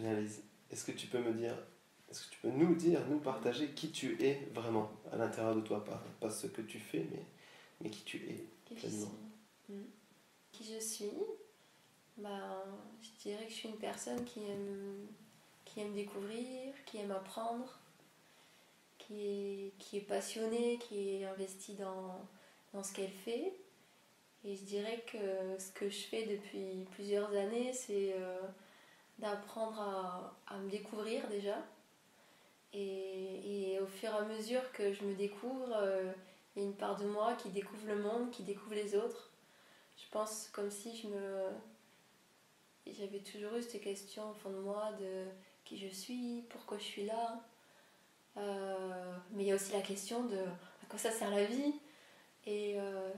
Bien, Lise, est-ce que tu peux me dire, est-ce que tu peux nous dire, nous partager qui tu es vraiment à l'intérieur de toi, pas, pas ce que tu fais, mais, mais qui tu es Qui je suis. Hmm. Qui je suis? Bah, Je dirais que je suis une personne qui aime, qui aime découvrir, qui aime apprendre, qui est, qui est passionnée, qui est investie dans, dans ce qu'elle fait. Et je dirais que ce que je fais depuis plusieurs années, c'est euh, d'apprendre à, à me découvrir déjà. Et, et au fur et à mesure que je me découvre, euh, il y a une part de moi qui découvre le monde, qui découvre les autres. Je pense comme si je me. J'avais toujours eu cette question au fond de moi de qui je suis, pourquoi je suis là. Euh, mais il y a aussi la question de à quoi ça sert la vie et euh,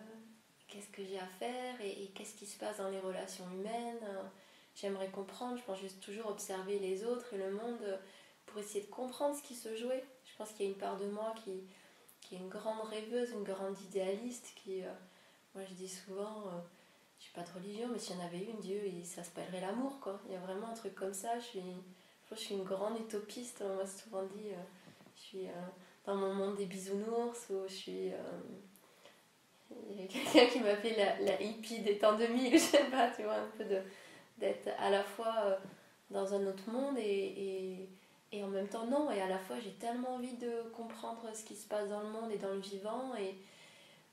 qu'est-ce que j'ai à faire et, et qu'est-ce qui se passe dans les relations humaines. J'aimerais comprendre, je pense juste toujours observer les autres et le monde pour essayer de comprendre ce qui se jouait. Je pense qu'il y a une part de moi qui, qui est une grande rêveuse, une grande idéaliste qui, euh, moi je dis souvent, euh, je suis pas de religion, mais s'il y en avait une, Dieu, il, s'appellerait l'amour quoi. Il y a vraiment un truc comme ça. Je suis, je suis une grande utopiste. On m'a souvent dit, euh, je suis euh, dans mon monde des bisounours ou je suis. euh, il y a quelqu'un qui m'appelait la, la hippie des temps 2000, je sais pas, tu vois, un peu de d'être à la fois euh, dans un autre monde et, et, en même temps non. Et à la fois, j'ai tellement envie de comprendre ce qui se passe dans le monde et dans le vivant. Et,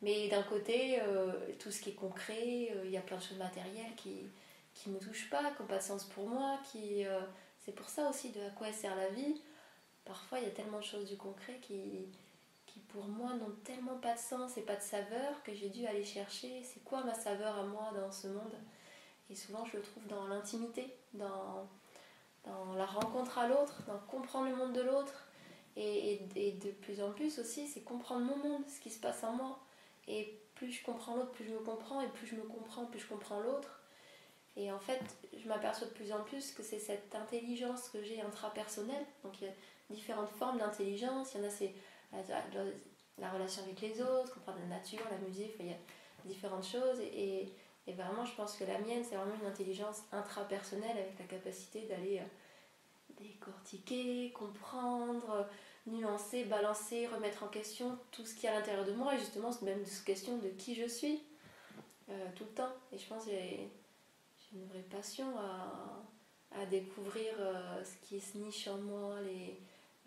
mais d'un côté, euh, tout ce qui est concret, euh, il y a plein de choses matérielles qui qui me touchent pas, qui n'ont pas de sens pour moi. Qui, c'est pour ça aussi de à quoi sert la vie. Parfois, il y a tellement de choses du concret qui, qui pour moi n'ont tellement pas de sens et pas de saveur que j'ai dû aller chercher c'est quoi ma saveur à moi dans ce monde? Et souvent, je le trouve dans l'intimité, dans, dans la rencontre à l'autre, dans comprendre le monde de l'autre. Et, et, de plus en plus aussi, c'est comprendre mon monde, ce qui se passe en moi. Et plus je comprends l'autre, plus je me comprends. Et plus je me comprends, plus je comprends l'autre. Et en fait, je m'aperçois de plus en plus que c'est cette intelligence que j'ai intrapersonnelle. Donc il y a différentes formes d'intelligence. Il y en a, c'est la relation avec les autres, comprendre la nature, la musique, il y a différentes choses. Et, et vraiment, je pense que la mienne, c'est vraiment une intelligence intrapersonnelle avec la capacité d'aller euh, décortiquer, comprendre, nuancer, balancer, remettre en question tout ce qu'il y a à l'intérieur de moi et justement même cette question de qui je suis euh, tout le temps. Et je pense que j'ai une vraie passion à, à découvrir euh, ce qui se niche en moi, les,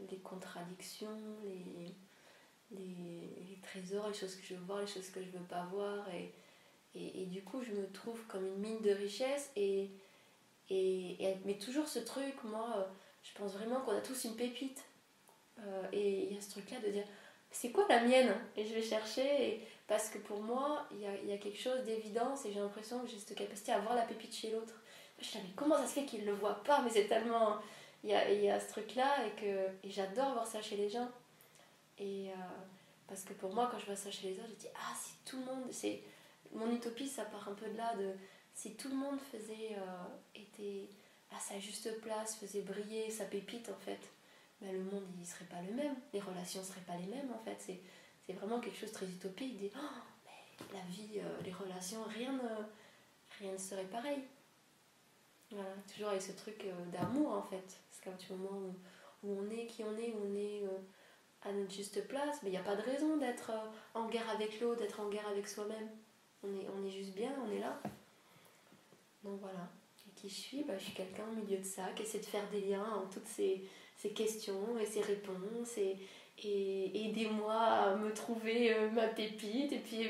les contradictions, les, les, trésors, les choses que je veux voir, les choses que je veux pas voir. Et, du coup, je me trouve comme une mine de richesse. Et, et, et mais toujours ce truc, moi, je pense vraiment qu'on a tous une pépite. Euh, et il y a ce truc-là de dire, c'est quoi la mienne? Et je vais chercher, et, parce que pour moi, il y a, y a, quelque chose d'évidence, et j'ai l'impression que j'ai cette capacité à voir la pépite chez l'autre. Je me dis, mais comment ça se fait qu'il ne le voit pas? Mais c'est tellement... Il y a, y a ce truc-là, et, et j'adore voir ça chez les gens. Et euh, parce que pour moi, quand je vois ça chez les autres, je dis, ah, si tout le monde... c'est Mon utopie, ça part un peu de là, de si tout le monde faisait... Euh, était à sa juste place, faisait briller sa pépite, en fait, mais le monde il serait pas le même, les relations seraient pas les mêmes en fait. C'est, vraiment quelque chose de très utopique. Dit, oh, mais la vie, euh, les relations, rien ne, serait pareil. Voilà, toujours avec ce truc euh, d'amour en fait. C'est comme du moment où, où, on est qui on est, où on est à notre juste place, mais il n'y a pas de raison d'être en guerre avec l'autre, d'être en guerre avec soi-même. On est, on est juste bien, on est là. Donc voilà. Et qui je suis? Bah, Je suis quelqu'un au milieu de ça, qui essaie de faire des liens entre toutes ces ces questions et ces réponses et, et aidez-moi à me trouver euh, ma pépite et puis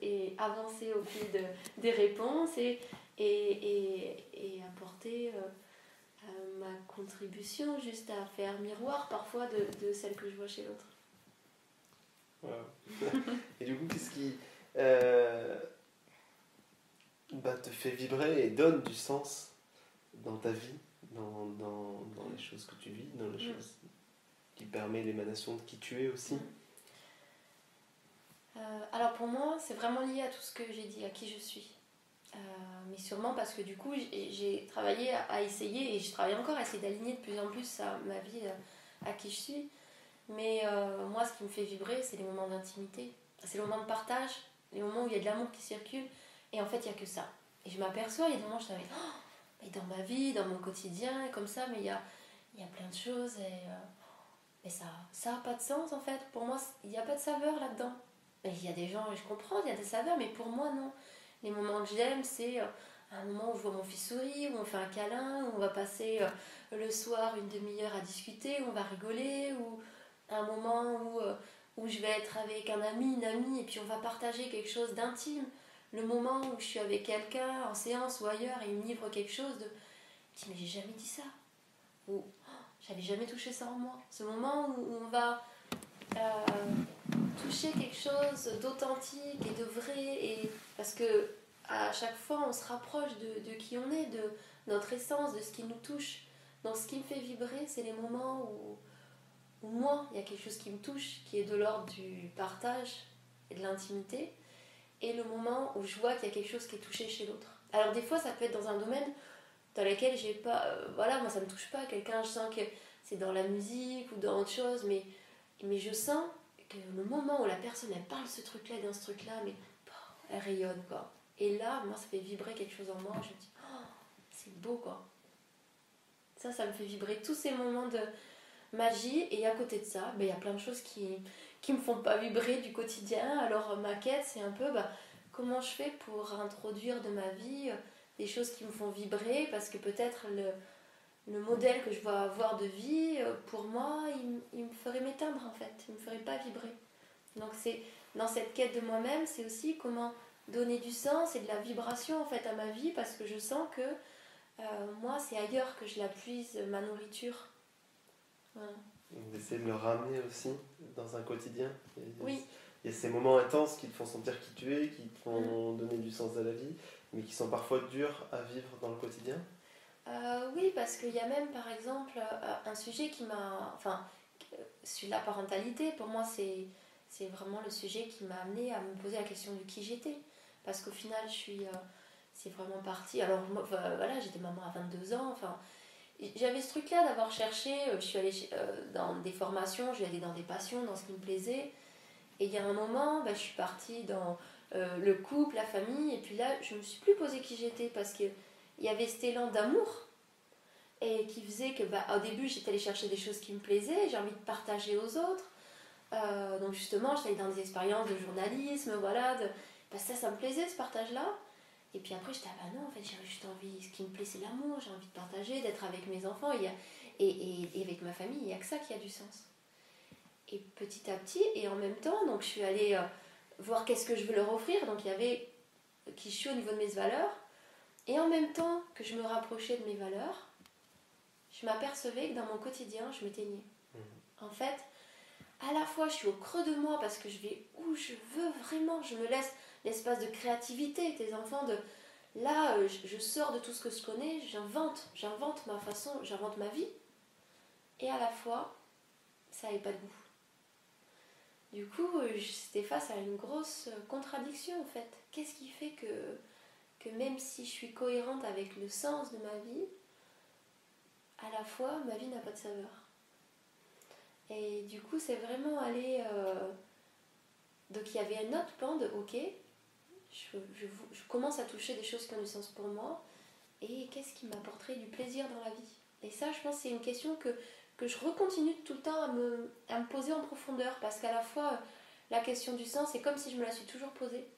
et avancer au fil de, des réponses et, et, et, apporter euh, euh, ma contribution juste à faire miroir parfois de, de celle que je vois chez l'autre. Wow. et du coup, qu'est-ce qui euh, bah, te fait vibrer et donne du sens dans ta vie dans, dans, dans, les choses que tu vis, dans les mmh. choses qui permet l'émanation de qui tu es aussi euh, Alors pour moi, c'est vraiment lié à tout ce que j'ai dit, à qui je suis. Euh, mais sûrement parce que du coup, j'ai travaillé à, à, essayer, et je travaille encore à essayer d'aligner de plus en plus à ma vie à, à qui je suis. Mais euh, moi, ce qui me fait vibrer, c'est les moments d'intimité. C'est les moments de partage, les moments où il y a de l'amour qui circule. Et en fait, il n'y a que ça. Et je m'aperçois, il y a des moments où je savais, oh, et dans ma vie, dans mon quotidien, comme ça, mais il y a, y a plein de choses et, euh, ça ça n'a pas de sens en fait. Pour moi, il n'y a pas de saveur là-dedans. Il y a des gens, je comprends, il y a des saveurs, mais pour moi, non. Les moments que j'aime, c'est euh, un moment où je vois mon fils sourire, où on fait un câlin, où on va passer euh, le soir une demi-heure à discuter, où on va rigoler, ou un moment où, où je vais être avec un ami, une amie, et puis on va partager quelque chose d'intime. Le moment où je suis avec quelqu'un en séance ou ailleurs et il me livre quelque chose de dis mais j'ai jamais dit ça. Ou oh, j'avais jamais touché ça en moi. Ce moment où, on va euh, toucher quelque chose d'authentique et de vrai et parce que à chaque fois on se rapproche de, qui on est de notre essence de ce qui nous touche. Donc ce qui me fait vibrer c'est les moments où moi il y a quelque chose qui me touche qui est de l'ordre du partage et de l'intimité et le moment où je vois qu'il y a quelque chose qui est touché chez l'autre. Alors des fois ça peut être dans un domaine dans lequel j'ai pas... Euh, voilà, moi ça me touche pas quelqu'un, je sens que c'est dans la musique ou dans autre chose, mais, mais je sens que le moment où la personne elle parle ce truc-là, dans ce truc-là, mais elle rayonne quoi. Et là, moi ça fait vibrer quelque chose en moi, je me dis, oh, c'est beau quoi. Ça, ça me fait vibrer tous ces moments de magie, et à côté de ça, ben, il y a plein de choses qui, qui me font pas vibrer du quotidien. Alors ma quête, c'est un peu bah, comment je fais pour introduire de ma vie euh, des choses qui me font vibrer, parce que peut-être le, le modèle que je vois avoir de vie, euh, pour moi, il, me ferait m'éteindre en fait, il me ferait pas vibrer. Donc c'est dans cette quête de moi-même, c'est aussi comment donner du sens et de la vibration en fait à ma vie, parce que je sens que euh, moi, c'est ailleurs que je la puise, ma nourriture. Voilà d'essayer de le ramener aussi dans un quotidien. oui. Il y a ces moments intenses qui te font sentir qui tu es, qui te font mm. donner du sens à la vie, mais qui sont parfois durs à vivre dans le quotidien. Euh, oui, parce qu'il y a même par exemple euh, un sujet qui m'a. Enfin, sur la parentalité, pour moi, c'est, c'est vraiment le sujet qui m'a amené à me poser la question de qui j'étais. Parce qu'au final, je suis. Euh, c'est vraiment parti. Alors, voilà, j'étais maman à 22 ans. Enfin, j'avais ce truc-là d'avoir cherché, euh, je suis allée euh, dans des formations, je suis allée dans des passions, dans ce qui me plaisait. Et il y a un moment, bah, je suis partie dans euh, le couple, la famille, et puis là, je me suis plus posé qui j'étais parce qu'il y avait cet élan d'amour et qui faisait que bah, au début, j'étais allée chercher des choses qui me plaisaient, j'ai envie de partager aux autres. donc justement, j'étais allée dans des expériences de journalisme, voilà, de, bah, ça, ça me plaisait ce partage-là. Et puis après, j'étais, ah bah non, en fait, j'ai juste envie, ce qui me plaît, c'est l'amour, j'ai envie de partager, d'être avec mes enfants et, et, et, avec ma famille, il n'y a que ça qui a du sens. Et petit à petit, et en même temps, donc je suis allée euh, voir qu'est-ce que je veux leur offrir, donc il y avait qui je suis au niveau de mes valeurs, et en même temps que je me rapprochais de mes valeurs, je m'apercevais que dans mon quotidien, je m'éteignais. Mmh. En fait, à la fois, je suis au creux de moi parce que je vais où je veux vraiment, je me laisse l'espace de créativité, tes enfants, de là, euh, je sors de tout ce que je connais, j'invente, j'invente ma façon, j'invente ma vie, et à la fois, ça n'avait pas de goût. Du coup, euh, j'étais face à une grosse contradiction en fait. Qu'est-ce qui fait que, même si je suis cohérente avec le sens de ma vie, à la fois, ma vie n'a pas de saveur? Et du coup, c'est vraiment aller... Euh, donc il y avait un autre plan de, ok, je, commence à toucher des choses qui ont du sens pour moi et qu'est-ce qui m'apporterait du plaisir dans la vie? Et ça, je pense, c'est une question que, que je recontinue tout le temps à me, à me poser en profondeur parce qu'à la fois, la question du sens, c'est comme si je me la suis toujours posée.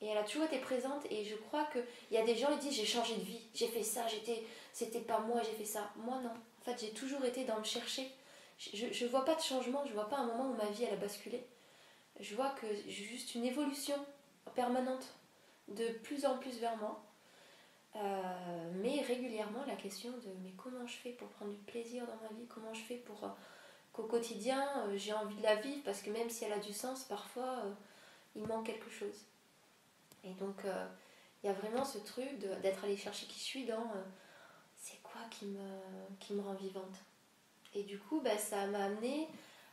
Et elle a toujours été présente et je crois qu'il y a des gens qui disent j'ai changé de vie, j'ai fait ça, j'étais, c'était pas moi, j'ai fait ça. Moi non. En fait, j'ai toujours été dans me chercher. Je ne vois pas de changement, je vois pas un moment où ma vie elle a basculé. Je vois que juste une évolution permanente, de plus en plus vers moi. Euh, mais régulièrement la question de mais comment je fais pour prendre du plaisir dans ma vie, comment je fais pour euh, qu'au quotidien euh, j'ai envie de la vivre? Parce que même si elle a du sens, parfois il manque quelque chose. Et donc il y a vraiment ce truc d'être allé chercher qui je suis dans c'est quoi qui me, rend vivante? Et du coup bah, ça m'a amené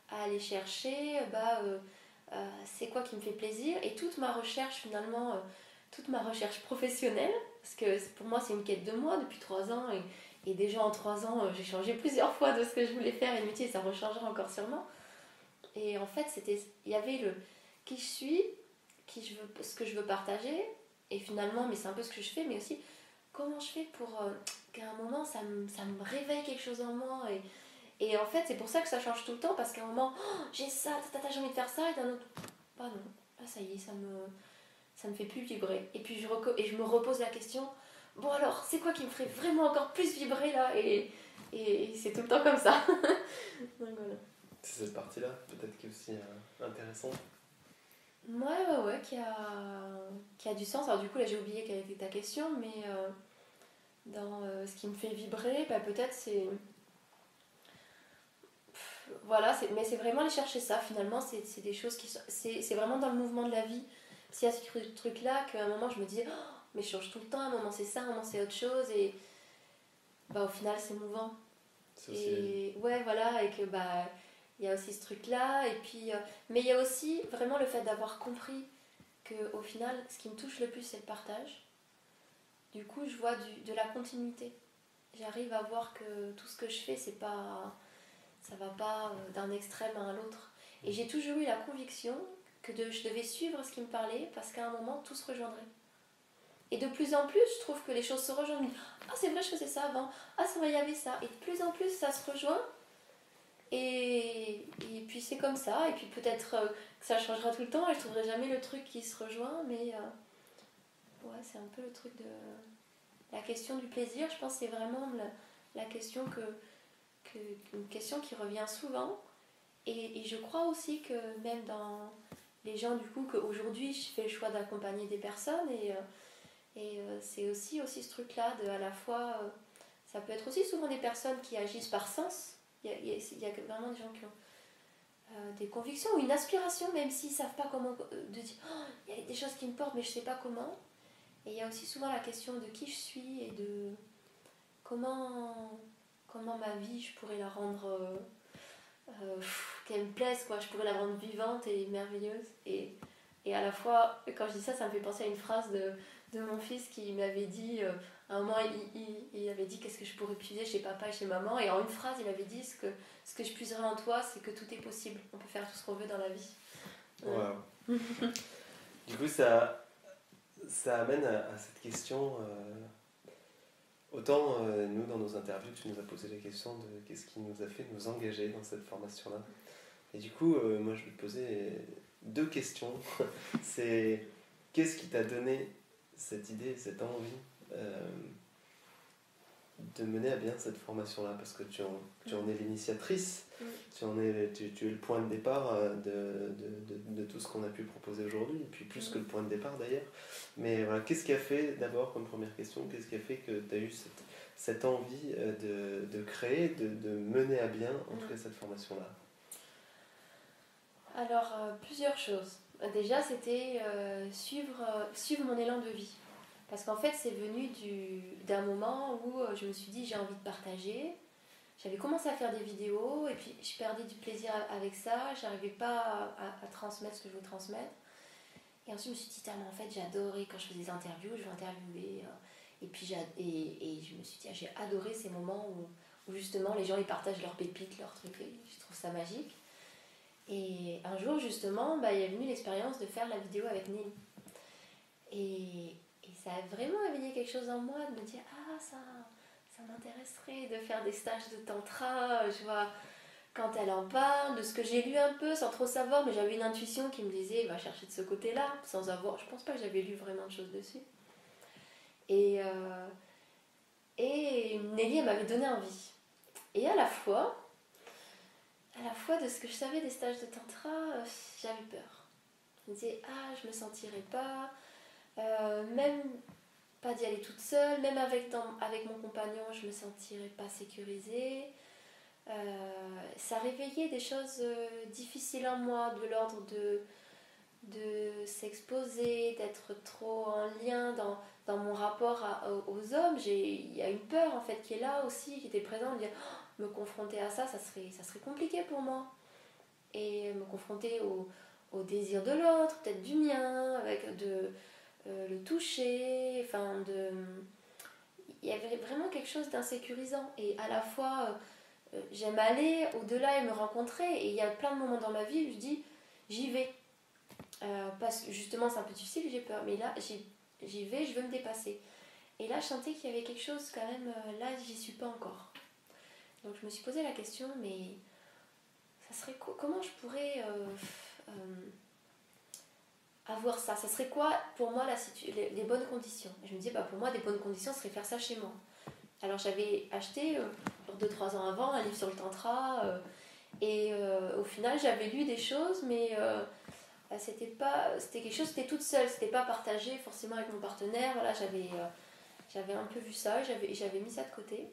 à aller chercher bah, c'est quoi qui me fait plaisir et toute ma recherche finalement, euh, toute ma recherche professionnelle, parce que pour moi c'est une quête de moi depuis trois ans et, déjà en trois ans euh, j'ai changé plusieurs fois de ce que je voulais faire et le métier ça rechangera encore sûrement. Et en fait c'était, il y avait le qui je suis, qui je veux, ce que je veux partager et finalement mais c'est un peu ce que je fais mais aussi comment je fais pour euh, qu'à un moment ça me, ça me réveille quelque chose en moi et en fait c'est pour ça que ça change tout le temps parce qu'à un moment oh, j'ai ça, j'ai envie de faire ça et d'un autre, pas non, là ça y est, ça me, ça me fait plus vibrer. Et puis je, et je me repose la question, bon alors c'est quoi qui me ferait vraiment encore plus vibrer là? Et, et, c'est tout le temps comme ça. Donc voilà. C'est cette partie-là peut-être qui est aussi euh, intéressante. Ouais, ouais, ouais, qui a, qui a du sens. Alors du coup là j'ai oublié quelle était ta question, mais euh, dans euh, ce qui me fait vibrer, bah, peut-être c'est... Voilà, mais c'est vraiment aller chercher ça finalement, c'est des choses qui sont... C'est vraiment dans le mouvement de la vie. S'il y a ce truc-là, qu'à un moment je me dis, oh, mais je change tout le temps, à un moment c'est ça, à un moment c'est autre chose, et bah, au final c'est mouvant. Et ouais, voilà, et que bah il y a aussi ce truc-là, et puis. Euh, mais il y a aussi vraiment le fait d'avoir compris que au final, ce qui me touche le plus, c'est le partage. Du coup, je vois du, de la continuité. J'arrive à voir que tout ce que je fais, c'est pas. Ça va pas euh, d'un extrême à l'autre. Et j'ai toujours eu la conviction que je devais suivre ce qui me parlait parce qu'à un moment, tout se rejoindrait. Et de plus en plus, je trouve que les choses se rejoignent. Ah, c'est vrai, je faisais ça avant. Ah, c'est vrai, il y avait ça. Et de plus en plus, ça se rejoint. Et, et puis c'est comme ça. Et puis peut-être euh, que ça changera tout le temps et je trouverai jamais le truc qui se rejoint. Mais euh, ouais, c'est un peu le truc de. La question du plaisir, je pense c'est vraiment la, question que, une question qui revient souvent. Et, je crois aussi que même dans les gens, du coup, qu'aujourd'hui je fais le choix d'accompagner des personnes et. Euh, euh, c'est aussi, aussi ce truc-là de à la fois. Euh, ça peut être aussi souvent des personnes qui agissent par sens. Il y a, vraiment des gens qui ont des convictions ou une aspiration, même s'ils ne savent pas comment. de dire oh, il y a des choses qui me portent, mais je ne sais pas comment. Et il y a aussi souvent la question de qui je suis et de comment, comment ma vie je pourrais la rendre. qu'elle me plaise, quoi. Je pourrais la rendre vivante et merveilleuse. Et, et à la fois, quand je dis ça, ça me fait penser à une phrase de de mon fils qui m'avait dit, euh, à un moment, il, il, avait dit qu'est-ce que je pourrais puiser chez papa et chez maman? Et en une phrase, il avait dit ce que, ce que je puiserai en toi, c'est que tout est possible. On peut faire tout ce qu'on veut dans la vie. du coup, ça, ça amène à, cette question. Euh, autant, euh, nous, dans nos interviews, tu nous as posé la question de qu'est-ce qui nous a fait nous engager dans cette formation-là. Et du coup, moi, je vais te poser deux questions. c'est qu'est-ce qui t'a donné cette idée, cette envie euh, de mener à bien cette formation-là? Parce que tu en, tu en es l'initiatrice, tu, en es, tu, es le point de départ euh, de, de, de, tout ce qu'on a pu proposer aujourd'hui, et puis plus que le point de départ d'ailleurs. Mais voilà, qu'est-ce qui a fait, d'abord comme première question, qu'est-ce qui a fait que tu as eu cette, cette envie euh, de, créer, de, mener à bien, en tout cas, cette formation-là? Alors, plusieurs choses. Déjà, c'était euh, suivre, euh, suivre mon élan de vie. Parce qu'en fait, c'est venu d'un moment où euh, je me suis dit j'ai envie de partager. J'avais commencé à faire des vidéos et puis je perdais du plaisir avec ça. J'arrivais pas à, transmettre ce que je veux transmettre. Et ensuite, je me suis dit, mais en fait, j'ai quand je fais des interviews, je veux interviewer. et puis, et, et, je me suis dit, ah, j'ai adoré ces moments où, justement les gens ils partagent leurs pépites, leurs trucs. je trouve ça magique. Et un jour, justement, bah, il a venu l'expérience de faire la vidéo avec Neil. Et, ça a vraiment éveillé quelque chose en moi, de me dire Ah, ça, ça m'intéresserait de faire des stages de tantra. Je vois quand elle en parle, de ce que j'ai lu un peu, sans trop savoir, mais j'avais une intuition qui me disait Va chercher de ce côté-là, sans avoir. Je pense pas que j'avais lu vraiment de choses dessus. Et, euh, et Nelly, m'avait donné envie. Et à la fois, à la fois de ce que je savais des stages de tantra, euh, j'avais peur. Je me disais, ah, je me sentirais pas, euh, même pas d'y aller toute seule, même avec, avec mon compagnon, je me sentirais pas sécurisée. Euh, ça réveillait des choses difficiles en moi, de l'ordre de, de s'exposer, d'être trop en lien dans, dans mon rapport aux hommes. Il y a une peur en fait qui est là aussi, qui était présente, de dire me confronter à ça, ça serait, ça serait compliqué pour moi. Et me confronter au, désir de l'autre, peut-être du mien, avec de euh, le toucher, enfin de... Il y avait vraiment quelque chose d'insécurisant. Et à la fois, euh, j'aime aller au-delà et me rencontrer. Et il y a plein de moments dans ma vie où je dis, j'y vais. Euh, parce que justement, c'est un peu difficile, j'ai peur. Mais là, j'y vais, je veux me dépasser. Et là, je sentais qu'il y avait quelque chose quand même, euh, là, j'y suis pas encore. Donc je me suis posé la question, mais ça serait comment je pourrais euh, euh, avoir ça? Ça serait quoi pour moi la les, bonnes conditions? Je me disais, bah, pour moi, des bonnes conditions serait faire ça chez moi. Alors j'avais acheté, 2-3 ans avant, un livre sur le tantra, et au final, j'avais lu des choses, mais bah, c'était pas c'était quelque chose c'était toute seule c'était pas partagé forcément avec mon partenaire voilà j'avais j'avais un peu vu ça, j'avais, j'avais mis ça de côté.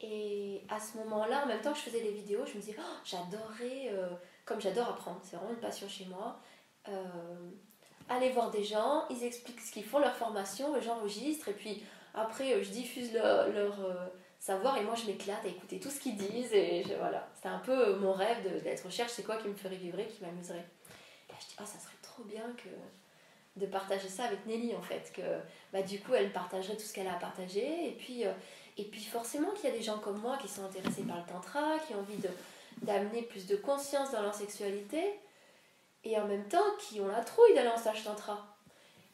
Et à ce moment-là, en même temps que je faisais les vidéos, je me disais, oh, j'adorais, euh, comme j'adore apprendre, c'est vraiment une passion chez moi, euh, aller voir des gens, ils expliquent ce qu'ils font, leur formation, j'enregistre, et puis après, euh, je diffuse leur savoir, et moi je m'éclate à écouter tout ce qu'ils disent, et voilà. C'était un peu mon rêve d'être recherche, c'est quoi qui me ferait vibrer, qui m'amuserait? Là, je dis, oh, ça serait trop bien que de partager ça avec Nelly en fait que bah, du coup elle partagerait tout ce qu'elle a à partager et puis euh, et puis forcément qu'il y a des gens comme moi qui sont intéressés par le tantra qui ont envie d'amener plus de conscience dans leur sexualité et en même temps qui ont la trouille d'aller en stage tantra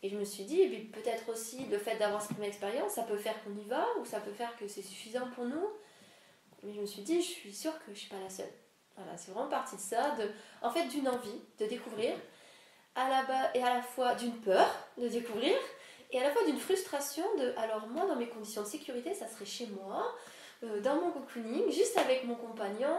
et je me suis dit peut-être aussi le fait d'avoir cette même expérience ça peut faire qu'on y va ou ça peut faire que c'est suffisant pour nous. Mais je me suis dit je suis sûre que je suis pas la seule. Voilà c'est vraiment partie de ça de en fait d'une envie de découvrir à la et à la fois d'une peur de découvrir et à la fois d'une frustration de alors moi dans mes conditions de sécurité ça serait chez moi euh, dans mon cocooning juste avec mon compagnon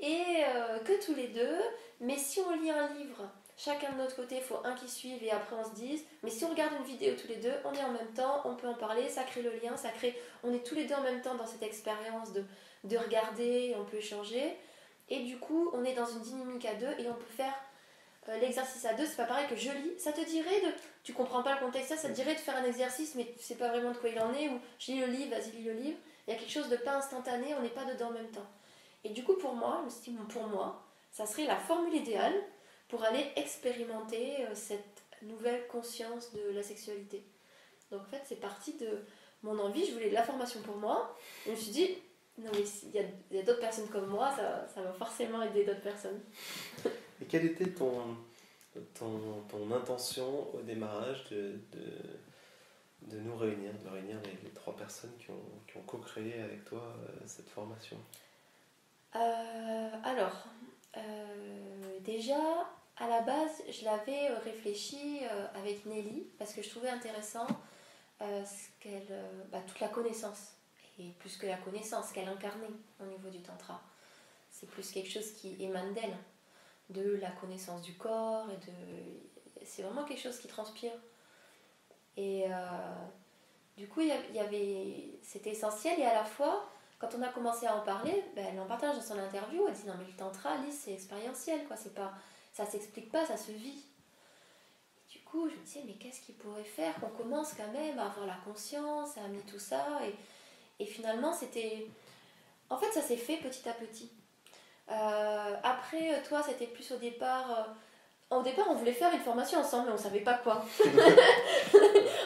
et euh, que tous les deux. Mais si on lit un livre chacun de notre côté il faut un qui suive et après on se dise mais si on regarde une vidéo tous les deux on est en même temps on peut en parler ça crée le lien ça crée on est tous les deux en même temps dans cette expérience de, de regarder on peut échanger et du coup on est dans une dynamique à deux et on peut faire euh, l'exercice à deux, c'est pas pareil que je lis. Ça te dirait de. Tu comprends pas le contexte, ça, te dirait de faire un exercice, mais tu sais pas vraiment de quoi il en est, ou je lis le livre, vas-y, lis le livre. Il y a quelque chose de pas instantané, on n'est pas dedans en même temps. Et du coup, pour moi, pour moi, ça serait la formule idéale pour aller expérimenter euh, cette nouvelle conscience de la sexualité. Donc en fait, c'est parti de mon envie, je voulais de la formation pour moi. Et je me suis dit, non mais il y a, a d'autres personnes comme moi, ça, ça va forcément aider d'autres personnes. Et quelle était ton, ton, ton intention au démarrage de, de, de, nous réunir, de réunir les, trois personnes qui ont, qui ont co-créé avec toi euh, cette formation? Euh, Alors, euh, déjà, à la base, je l'avais réfléchi avec Nelly parce que je trouvais intéressant qu'elle, bah, toute la connaissance, et plus que la connaissance qu'elle incarnait au niveau du tantra. C'est plus quelque chose qui émane d'elle de la connaissance du corps et de c'est vraiment quelque chose qui transpire. Et euh, du coup y avait c'était essentiel. Et à la fois quand on a commencé à en parler ben, elle en partage dans son interview. Elle dit non mais le tantra c'est expérientiel quoi. C'est pas ça s'explique pas ça se vit du coup je me disais mais qu'est-ce qu'il pourrait faire qu'on commence quand même à avoir la conscience à amener tout ça et, et finalement c'était en fait ça s'est fait petit à petit euh, après, toi, c'était plus au départ. Euh, au départ, on voulait faire une formation ensemble, mais on savait pas quoi.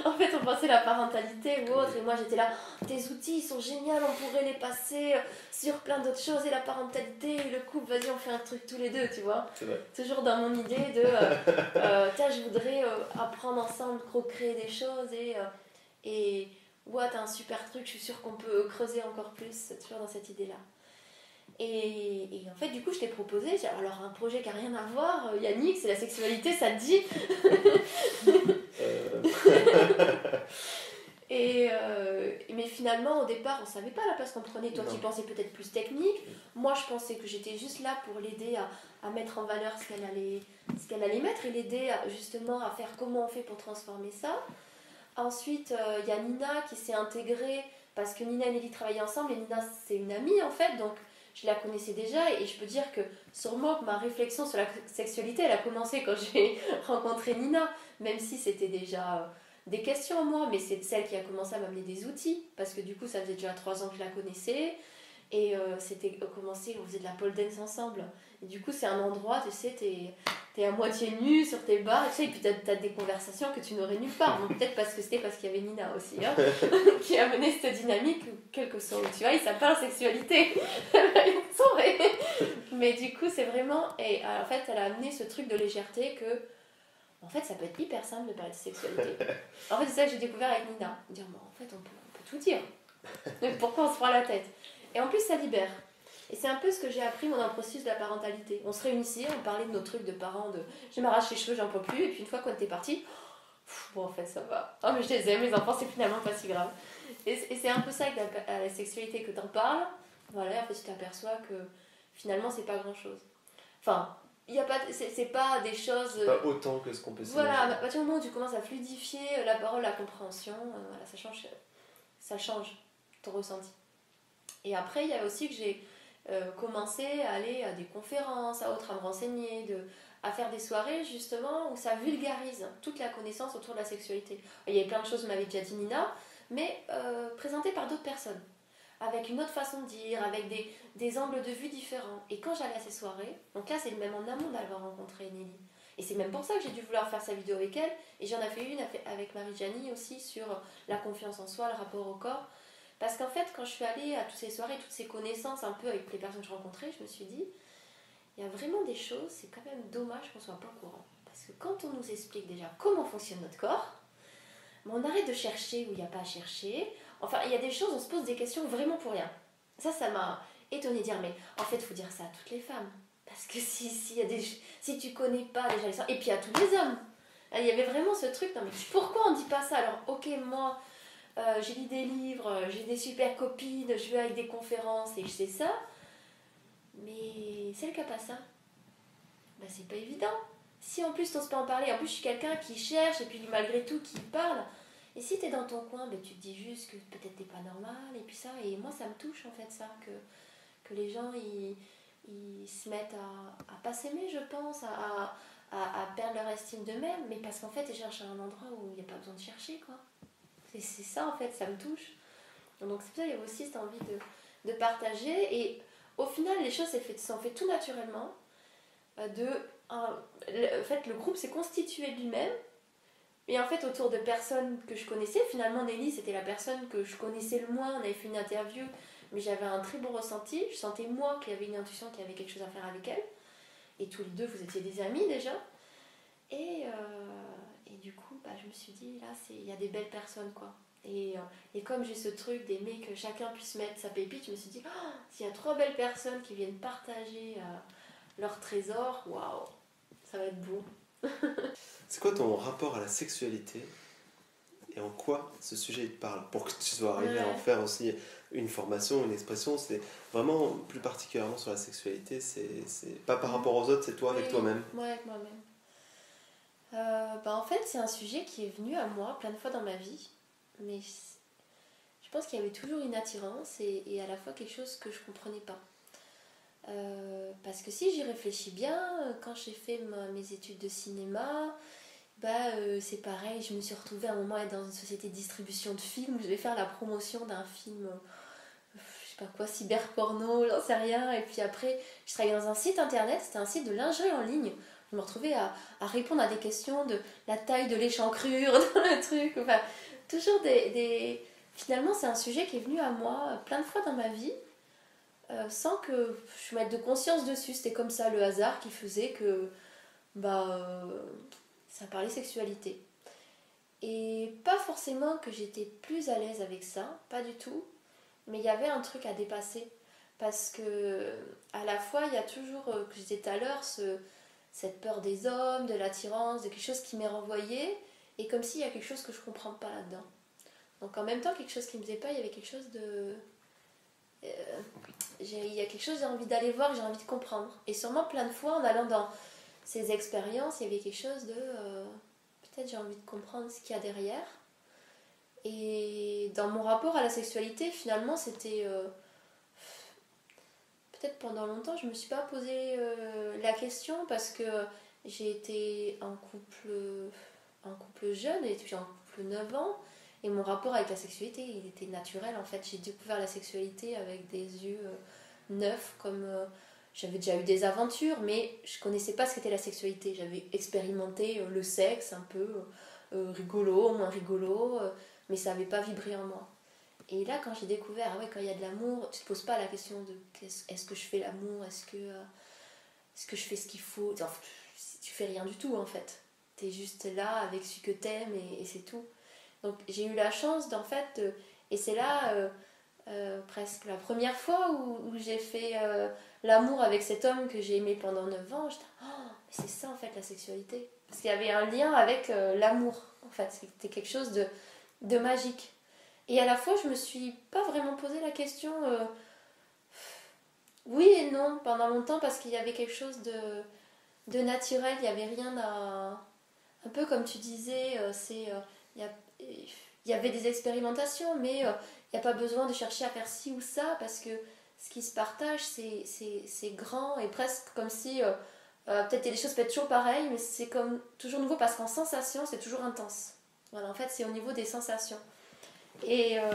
en fait, on pensait la parentalité ou autre, et moi j'étais là, tes outils ils sont géniaux, on pourrait les passer sur plein d'autres choses, et la parentalité, et le couple, vas-y, on fait un truc tous les deux, tu vois. Toujours dans mon idée de, euh, tiens, je voudrais apprendre ensemble, créer des choses, et, et ouais, t'as un super truc, je suis sûre qu'on peut creuser encore plus, toujours dans cette idée-là. Et, en fait, du coup, je t'ai proposé, alors un projet qui n'a rien à voir, euh, Yannick, c'est la sexualité, ça te dit euh. et, euh, Mais finalement, au départ, on savait pas la place qu'on prenait. Toi, tu pensais peut-être plus technique. Moi, je pensais que j'étais juste là pour l'aider à, à, mettre en valeur ce qu'elle allait, ce qu'elle allait mettre et l'aider justement à faire comment on fait pour transformer ça. Ensuite, il y a Nina qui s'est intégrée parce que Nina et Nelly travaillaient ensemble et Nina, c'est une amie en fait. Donc, je la connaissais déjà et je peux dire que sûrement que ma réflexion sur la sexualité, elle a commencé quand j'ai rencontré Nina, même si c'était déjà euh, des questions en moi, mais c'est celle qui a commencé à m'amener des outils, parce que du coup, ça faisait déjà trois ans que je la connaissais, et euh, c'était commencé, on faisait de la pole dance ensemble. Et du coup, c'est un endroit, tu sais, es à moitié nu sur tes barres, tu sais, et puis t'as as des conversations que tu n'aurais nulle part. Peut-être parce que c'était parce qu'il y avait Nina aussi, hein, qui a mené cette dynamique, quel que soit tu vois, il parle sexualité. Mais du coup, c'est vraiment. Et en fait, elle a amené ce truc de légèreté que En fait, ça peut être hyper simple de parler de sexualité. en fait, c'est ça que j'ai découvert avec Nina. Dire, bon, en fait, on peut, on peut tout dire. Mais pourquoi on se prend la tête? Et en plus, ça libère. Et c'est un peu ce que j'ai appris dans le processus de la parentalité. On se réunissait, on parlait de nos trucs de parents, de je m'arrache les cheveux, j'en peux plus, et puis une fois qu'on était parti, bon en fait ça va. Oh mais je les aime, les enfants c'est finalement pas si grave. Et c'est un peu ça avec la, la sexualité que t'en parles, voilà, en fait tu t'aperçois que finalement c'est pas grand chose. Enfin, il y a pas c'est pas des choses pas autant que ce qu'on peut voilà à partir du moment où tu commences à fluidifier la parole la compréhension euh, voilà ça change ça change ton ressenti et après il y a aussi que j'ai euh, commencé à aller à des conférences, à autres, à me renseigner, de, à faire des soirées justement où ça vulgarise toute la connaissance autour de la sexualité. Il y avait plein de choses, m'avait déjà dit Nina, mais euh, présentées par d'autres personnes, avec une autre façon de dire, avec des, des angles de vue différents. Et quand j'allais à ces soirées, donc là c'est même en amont d'avoir rencontré Nelly. Et c'est même pour ça que j'ai dû vouloir faire sa vidéo avec elle. Et j'en ai fait une avec Marie-Janie aussi sur la confiance en soi, le rapport au corps. Parce qu'en fait, quand je suis allée à toutes ces soirées, toutes ces connaissances un peu avec les personnes que je rencontrais, je me suis dit, il y a vraiment des choses, c'est quand même dommage qu'on soit pas au courant. Parce que quand on nous explique déjà comment fonctionne notre corps, on arrête de chercher où il n'y a pas à chercher. Enfin, il y a des choses, on se pose des questions vraiment pour rien. Ça, ça m'a étonnée de dire, mais en fait, il faut dire ça à toutes les femmes. Parce que si, si, y a des, si tu connais pas déjà les et puis à tous les hommes. Il y avait vraiment ce truc, non mais pourquoi on dit pas ça? Alors, ok, moi, euh, j'ai lu des livres, euh, j'ai des super copines, je vais avec des conférences et je sais ça. Mais c'est le cas pas ça. Bah c'est pas évident. Si en plus t'oses pas en parler, en plus je suis quelqu'un qui cherche et puis malgré tout qui parle. Et si t'es dans ton coin, bah, tu te dis juste que peut-être t'es pas normal et puis ça. Et moi ça me touche en fait ça, que, que les gens ils, ils se mettent à, à pas s'aimer je pense, à, à, à perdre leur estime d'eux-mêmes. Mais parce qu'en fait ils cherchent à un endroit où il n'y a pas besoin de chercher quoi. Et c'est ça, en fait, ça me touche. Donc c'est pour ça qu'il y avait aussi cette envie de, de, partager. Et au final, les choses s'en fait, fait tout naturellement. Euh, de, en fait, le groupe s'est constitué lui-même. Et en fait, autour de personnes que je connaissais, finalement, Nelly, c'était la personne que je connaissais le moins. On avait fait une interview, mais j'avais un très bon ressenti. Je sentais, moi, qu'il y avait une intuition, qu'il y avait quelque chose à faire avec elle. Et tous les deux, vous étiez des amis déjà. Et, euh, bah, je me suis dit, là, il y a des belles personnes, quoi. Et, euh, et comme j'ai ce truc d'aimer que chacun puisse mettre sa pépite, je me suis dit, oh, s'il y a trois belles personnes qui viennent partager euh, leur trésor, waouh, ça va être beau. C'est quoi ton rapport à la sexualité et en quoi ce sujet te parle? Pour que tu sois arrivé à en faire aussi une formation, une expression, c'est vraiment plus particulièrement sur la sexualité, c'est pas par rapport aux autres, c'est toi avec toi-même. Ouais, avec moi-même. Euh, bah, en fait, c'est un sujet qui est venu à moi plein de fois dans ma vie, mais je pense qu'il y avait toujours une attirance et, à la fois quelque chose que je comprenais pas. Euh, parce que si j'y réfléchis bien, quand j'ai fait mes études de cinéma, bah, euh, c'est pareil, je me suis retrouvée à un moment être dans une société de distribution de films, je devais faire la promotion d'un film, je sais pas quoi, cyberporno, j'en sais rien, et puis après, je travaillais dans un site internet, c'était un site de lingerie en ligne je me retrouvais à, répondre à des questions de la taille de l'échancrure dans le truc. Enfin, toujours des. Finalement, c'est un sujet qui est venu à moi plein de fois dans ma vie, euh, sans que je mette de conscience dessus. C'était comme ça le hasard qui faisait que. Bah. Euh, ça parlait sexualité. Et pas forcément que j'étais plus à l'aise avec ça, pas du tout. Mais il y avait un truc à dépasser. Parce que, à la fois, il y a toujours, euh, que tout à l'heure, ce cette peur des hommes, de l'attirance, de quelque chose qui m'est renvoyé, et comme s'il y a quelque chose que je comprends pas là-dedans. Donc en même temps, quelque chose qui me plaît pas, il y avait quelque chose de... Euh, il y a quelque chose, j'ai envie d'aller voir, j'ai envie de comprendre. Et sûrement plein de fois, en allant dans ces expériences, il y avait quelque chose de... Euh, peut-être j'ai envie de comprendre ce qu'il y a derrière. Et dans mon rapport à la sexualité, finalement, c'était... Euh, peut-être pendant longtemps, je me suis pas posé euh, la question parce que j'ai été en couple, jeune, et puis en couple 9 ans, et mon rapport avec la sexualité, il était naturel en fait. J'ai découvert la sexualité avec des yeux euh, neufs, comme euh, j'avais déjà eu des aventures, mais je connaissais pas ce qu'était la sexualité. J'avais expérimenté le sexe un peu rigolo, moins rigolo, mais ça n'avait pas vibré en moi. Et là, quand j'ai découvert, ah ouais, quand il y a de l'amour, tu te poses pas la question de est-ce que je fais l'amour, est-ce que, euh, est-ce que je fais ce qu'il faut? Enfin, tu fais rien du tout en fait. es juste là avec ce que t'aimes et, et c'est tout. Donc j'ai eu la chance d'en fait, et c'est là euh, euh, presque la première fois où, j'ai fait l'amour avec cet homme que j'ai aimé pendant 9 ans. J'étais, oh, c'est ça en fait la sexualité. Parce qu'il y avait un lien avec l'amour en fait, c'était quelque chose de, de magique. Et à la fois, je me suis pas vraiment posé la question. euh, oui et non pendant longtemps parce qu'il y avait quelque chose de, de naturel, il n'y avait rien à. Un peu comme tu disais, euh, c'est. euh, il y, a- y avait des expérimentations, mais il n'y a pas besoin de chercher à faire ci ou ça parce que ce qui se partage, c'est- grand et presque comme si. euh, euh, Peut-être que les choses peuvent être toujours pareilles, mais c'est comme toujours nouveau parce qu'en sensation, c'est toujours intense. Voilà, en fait, c'est au niveau des sensations. Et, euh,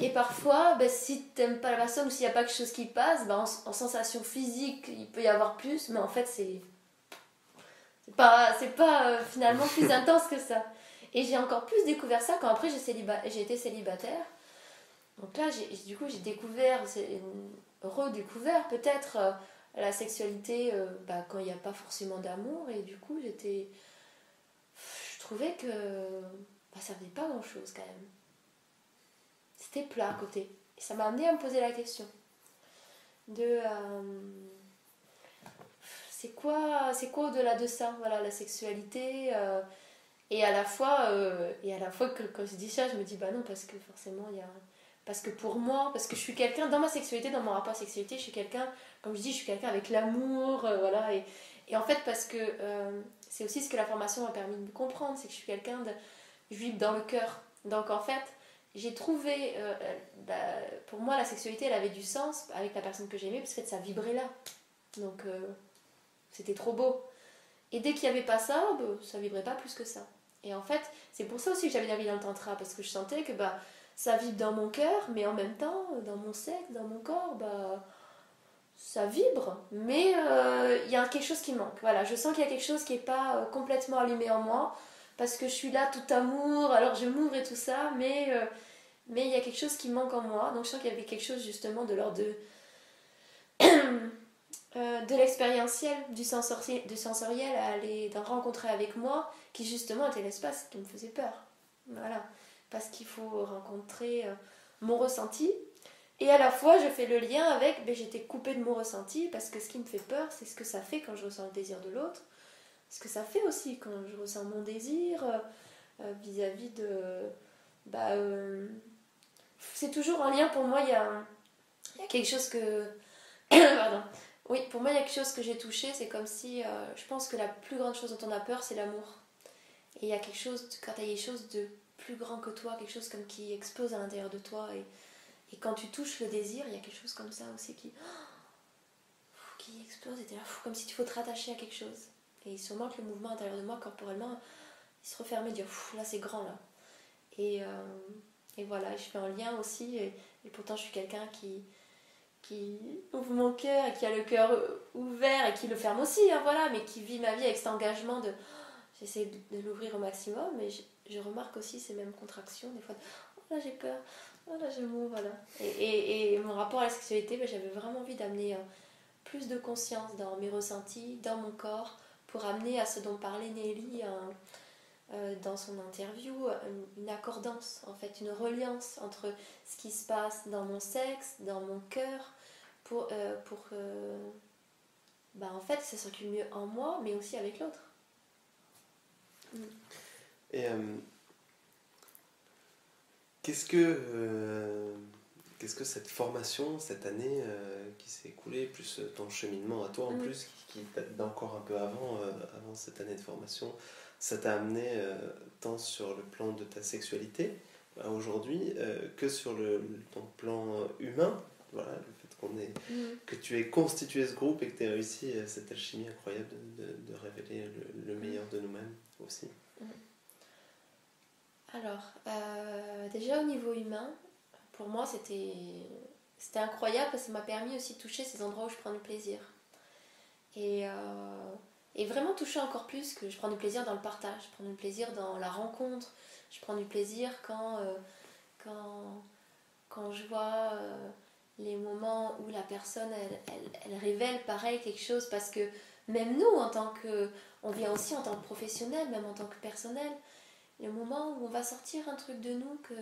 et parfois, ben, si t'aimes pas la personne ou s'il n'y a pas quelque chose qui passe, ben, en, en sensation physique, il peut y avoir plus, mais en fait, c'est c'est pas, c'est pas euh, finalement plus intense que ça. Et j'ai encore plus découvert ça quand après j'ai, céliba- été célibataire. Donc là, j'ai, du coup, j'ai découvert, redécouvert peut-être euh, la sexualité euh, bah, quand il n'y a pas forcément d'amour. Et du coup, j'étais. Je trouvais que bah, ça faisait pas grand-chose quand même. C'était plat à côté. Et ça m'a amené à me poser la question de. euh, c'est quoi, c'est quoi au-delà de ça Voilà, la sexualité. euh, et à la fois, euh, et à la fois quand je dis ça, je me dis bah non parce que forcément il y a, parce que pour moi, parce que je suis quelqu'un dans ma sexualité, dans mon rapport à sexualité, je suis quelqu'un, comme je dis, je suis quelqu'un avec l'amour, voilà. Et, et en fait parce que c'est aussi ce que la formation m'a permis de comprendre, c'est que je suis quelqu'un de, vis dans le cœur. Donc en fait, j'ai trouvé, euh, euh, bah, pour moi la sexualité, elle avait du sens avec la personne que j'aimais parce que ça vibrait là. Donc euh, c'était trop beau. Et dès qu'il n'y avait pas ça, bah, ça vibrait pas plus que ça. Et en fait, c'est pour ça aussi que j'avais envie dans le tantra, parce que je sentais que bah, ça vibre dans mon cœur, mais en même temps, dans mon sexe, dans mon corps, bah, ça vibre. Mais il y a quelque chose qui manque. Voilà, je sens qu'il y a quelque chose qui n'est pas complètement allumé en moi, parce que je suis là tout amour, alors je m'ouvre et tout ça, mais euh, mais il y a quelque chose qui manque en moi. Donc je sens qu'il y avait quelque chose justement de l'ordre de euh, de l'expérientiel, du, sensori- du sensoriel à aller d'en rencontrer avec moi, qui justement était l'espace qui me faisait peur. Voilà. Parce qu'il faut rencontrer euh, mon ressenti. Et à la fois, je fais le lien avec, ben, j'étais coupée de mon ressenti, parce que ce qui me fait peur, c'est ce que ça fait quand je ressens le désir de l'autre. Ce que ça fait aussi quand je ressens mon désir euh, euh, vis-à-vis de... Bah, euh, c'est toujours en lien, pour moi, il y a, quelque chose que... Pardon. Oui, pour moi, il y a quelque chose que j'ai touché, c'est comme si, je pense que la plus grande chose dont on a peur, c'est l'amour. Et il y a quelque chose, quand il y a quelque chose de plus grand que toi, quelque chose comme qui explose à l'intérieur de toi, et, et quand tu touches le désir, il y a quelque chose comme ça aussi qui, qui explose, et t'es là, comme si tu faut te rattacher à quelque chose. Et sûrement que le mouvement à l'intérieur de moi, corporellement, il se refermait, dire, là c'est grand là. Et, euh, et voilà, je fais un lien aussi, et, pourtant je suis quelqu'un qui, qui ouvre mon cœur et qui a le cœur ouvert et qui le ferme aussi, hein, voilà, mais qui vit ma vie avec cet engagement de. J'essaie de, l'ouvrir au maximum, mais je, remarque aussi ces mêmes contractions, des fois. Oh là j'ai peur, oh là je m'ouvre, voilà. Et, et, et mon rapport à la sexualité, ben, j'avais vraiment envie d'amener euh, plus de conscience dans mes ressentis, dans mon corps, pour amener à ce dont parlait Nelly euh, euh, dans son interview, une, accordance, en fait, une reliance entre ce qui se passe dans mon sexe, dans mon cœur, pour, euh, pour que bah, en fait, ça circule mieux en moi, mais aussi avec l'autre. Et euh, qu'est-ce que euh, qu'est-ce que cette formation cette année euh, qui s'est écoulée, plus ton cheminement à toi en Mhm. plus, qui, qui date d'encore un peu avant, euh, avant cette année de formation, ça t'a amené euh, tant sur le plan de ta sexualité aujourd'hui euh, que sur le, ton plan humain. Voilà, le fait qu'on ait que tu aies constitué ce groupe et que tu aies réussi euh, cette alchimie incroyable de, de- de révéler le, le meilleur de nous-mêmes aussi. Alors, euh, déjà au niveau humain, pour moi c'était c'était incroyable parce que ça m'a permis aussi de toucher ces endroits où je prends du plaisir. Et, euh, et vraiment toucher encore plus que je prends du plaisir dans le partage, je prends du plaisir dans la rencontre, je prends du plaisir quand, euh, quand, quand je vois euh, les moments où la personne elle, elle, elle révèle pareil quelque chose parce que même nous, en tant que. On vient aussi en tant que professionnel, même en tant que personnel. Le moment où on va sortir un truc de nous que.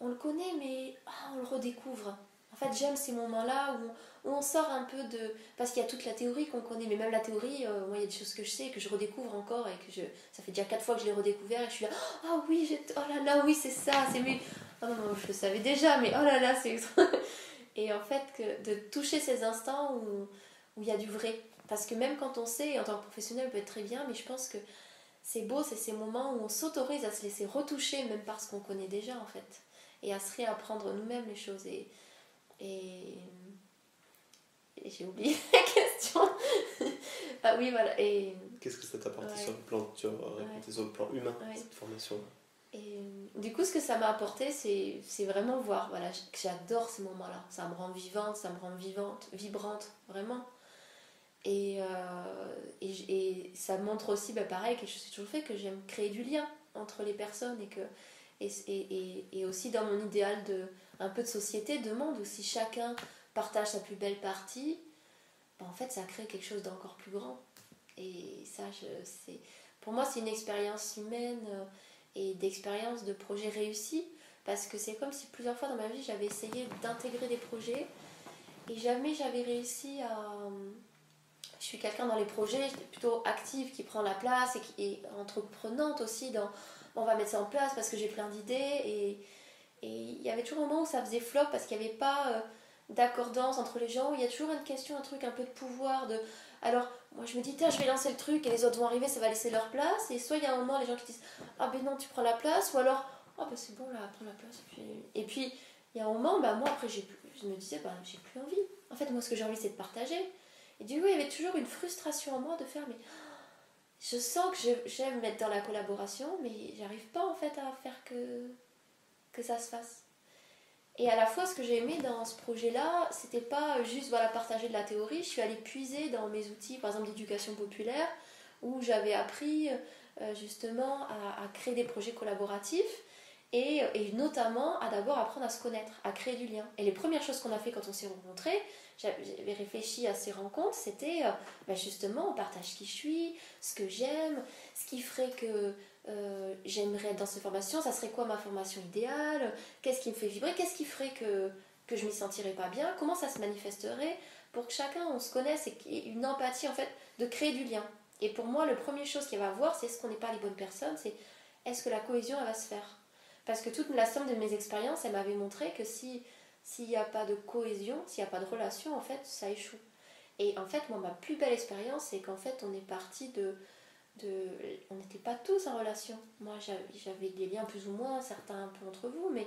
On le connaît, mais ah, on le redécouvre. En fait, j'aime ces moments-là où, on sort un peu de. Parce qu'il y a toute la théorie qu'on connaît, mais même la théorie, euh, moi, il y a des choses que je sais, que je redécouvre encore, et que je. Ça fait déjà quatre fois que je l'ai redécouvert, et je suis là, ah oui, oh là là, oui, c'est ça, c'est mieux. Oh non, non, je le savais déjà, mais oh là là, c'est. et en fait, que de toucher ces instants où il y a du vrai. Parce que même quand on sait, en tant que professionnel, on peut être très bien, mais je pense que c'est beau, c'est ces moments où on s'autorise à se laisser retoucher, même parce qu'on connaît déjà, en fait. Et à se réapprendre nous-mêmes les choses. Et, et, j'ai oublié la question. ah oui, voilà. Et... Qu'est-ce que ça t'a apporté sur le plan, tu sur le plan humain, cette formation et du coup, ce que ça m'a apporté, c'est vraiment voir voilà, que j'adore ces moments-là. Ça me rend vivante, ça me rend vivante, vibrante, vraiment. Et, euh, et, et, ça montre aussi, bah, pareil, que je suis toujours fait, que j'aime créer du lien entre les personnes et que et, et, et, aussi dans mon idéal de un peu de société, de monde où si chacun partage sa plus belle partie, bah, en fait ça crée quelque chose d'encore plus grand. Et ça, je, pour moi, c'est une expérience humaine euh, et d'expérience de projet réussi parce que c'est comme si plusieurs fois dans ma vie j'avais essayé d'intégrer des projets et jamais j'avais réussi à je suis quelqu'un dans les projets, plutôt active, qui prend la place et qui est entreprenante aussi dans on va mettre ça en place parce que j'ai plein d'idées. Et il y avait toujours un moment où ça faisait flop parce qu'il n'y avait pas euh, d'accordance entre les gens. Il y a toujours une question, un truc un peu de pouvoir. de Alors, moi je me dis, tiens, je vais lancer le truc et les autres vont arriver, ça va laisser leur place. Et soit il y a un moment, les gens qui disent, ah ben non, tu prends la place. Ou alors, ah ben c'est bon là, prends la place. Et puis, il y a un moment, bah, moi après, j'ai je me disais, bah, j'ai plus envie. En fait, moi ce que j'ai envie, c'est de partager. Et du coup, il y avait toujours une frustration en moi de faire, mais je sens que j'aime mettre dans la collaboration, mais j'arrive pas en fait à faire que, que ça se fasse. Et à la fois, ce que j'ai aimé dans ce projet-là, c'était pas juste voilà, partager de la théorie, je suis allée puiser dans mes outils, par exemple d'éducation populaire, où j'avais appris euh, justement à, créer des projets collaboratifs et, et notamment à d'abord apprendre à se connaître, à créer du lien. Et les premières choses qu'on a fait quand on s'est rencontrés, j'avais réfléchi à ces rencontres, c'était euh, bah, justement on partage qui je suis, ce que j'aime, ce qui ferait que euh, j'aimerais être dans cette formation, ça serait quoi ma formation idéale, qu'est-ce qui me fait vibrer, qu'est-ce qui ferait que, que je m'y sentirais pas bien, comment ça se manifesterait pour que chacun on se connaisse et qu'il y ait une empathie en fait de créer du lien. Et pour moi, la première chose qu'il va voir, c'est est-ce qu'on n'est pas les bonnes personnes, c'est est-ce que la cohésion elle va se faire? Parce que toute la somme de mes expériences, elle m'avait montré que si s'il n'y a pas de cohésion, s'il n'y a pas de relation, en fait, ça échoue. Et en fait, moi, ma plus belle expérience, c'est qu'en fait, on est parti de. On n'était pas tous en relation. Moi, j'avais des liens plus ou moins, certains un peu entre vous, mais,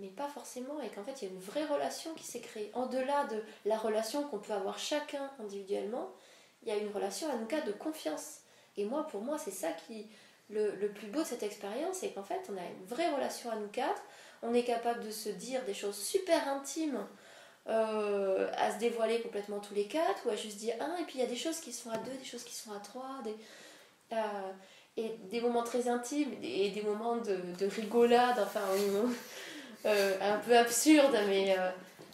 mais pas forcément. Et qu'en fait, il y a une vraie relation qui s'est créée. En-delà de la relation qu'on peut avoir chacun individuellement, il y a une relation, à nous cas, de confiance. Et moi, pour moi, c'est ça qui... Le, le plus beau de cette expérience, c'est qu'en fait, on a une vraie relation à nous quatre on est capable de se dire des choses super intimes, euh, à se dévoiler complètement tous les quatre, ou à juste dire un, et puis il y a des choses qui sont à deux, des choses qui sont à trois, des, euh, et des moments très intimes, et des moments de, rigolade, enfin, euh, un peu absurde, mais.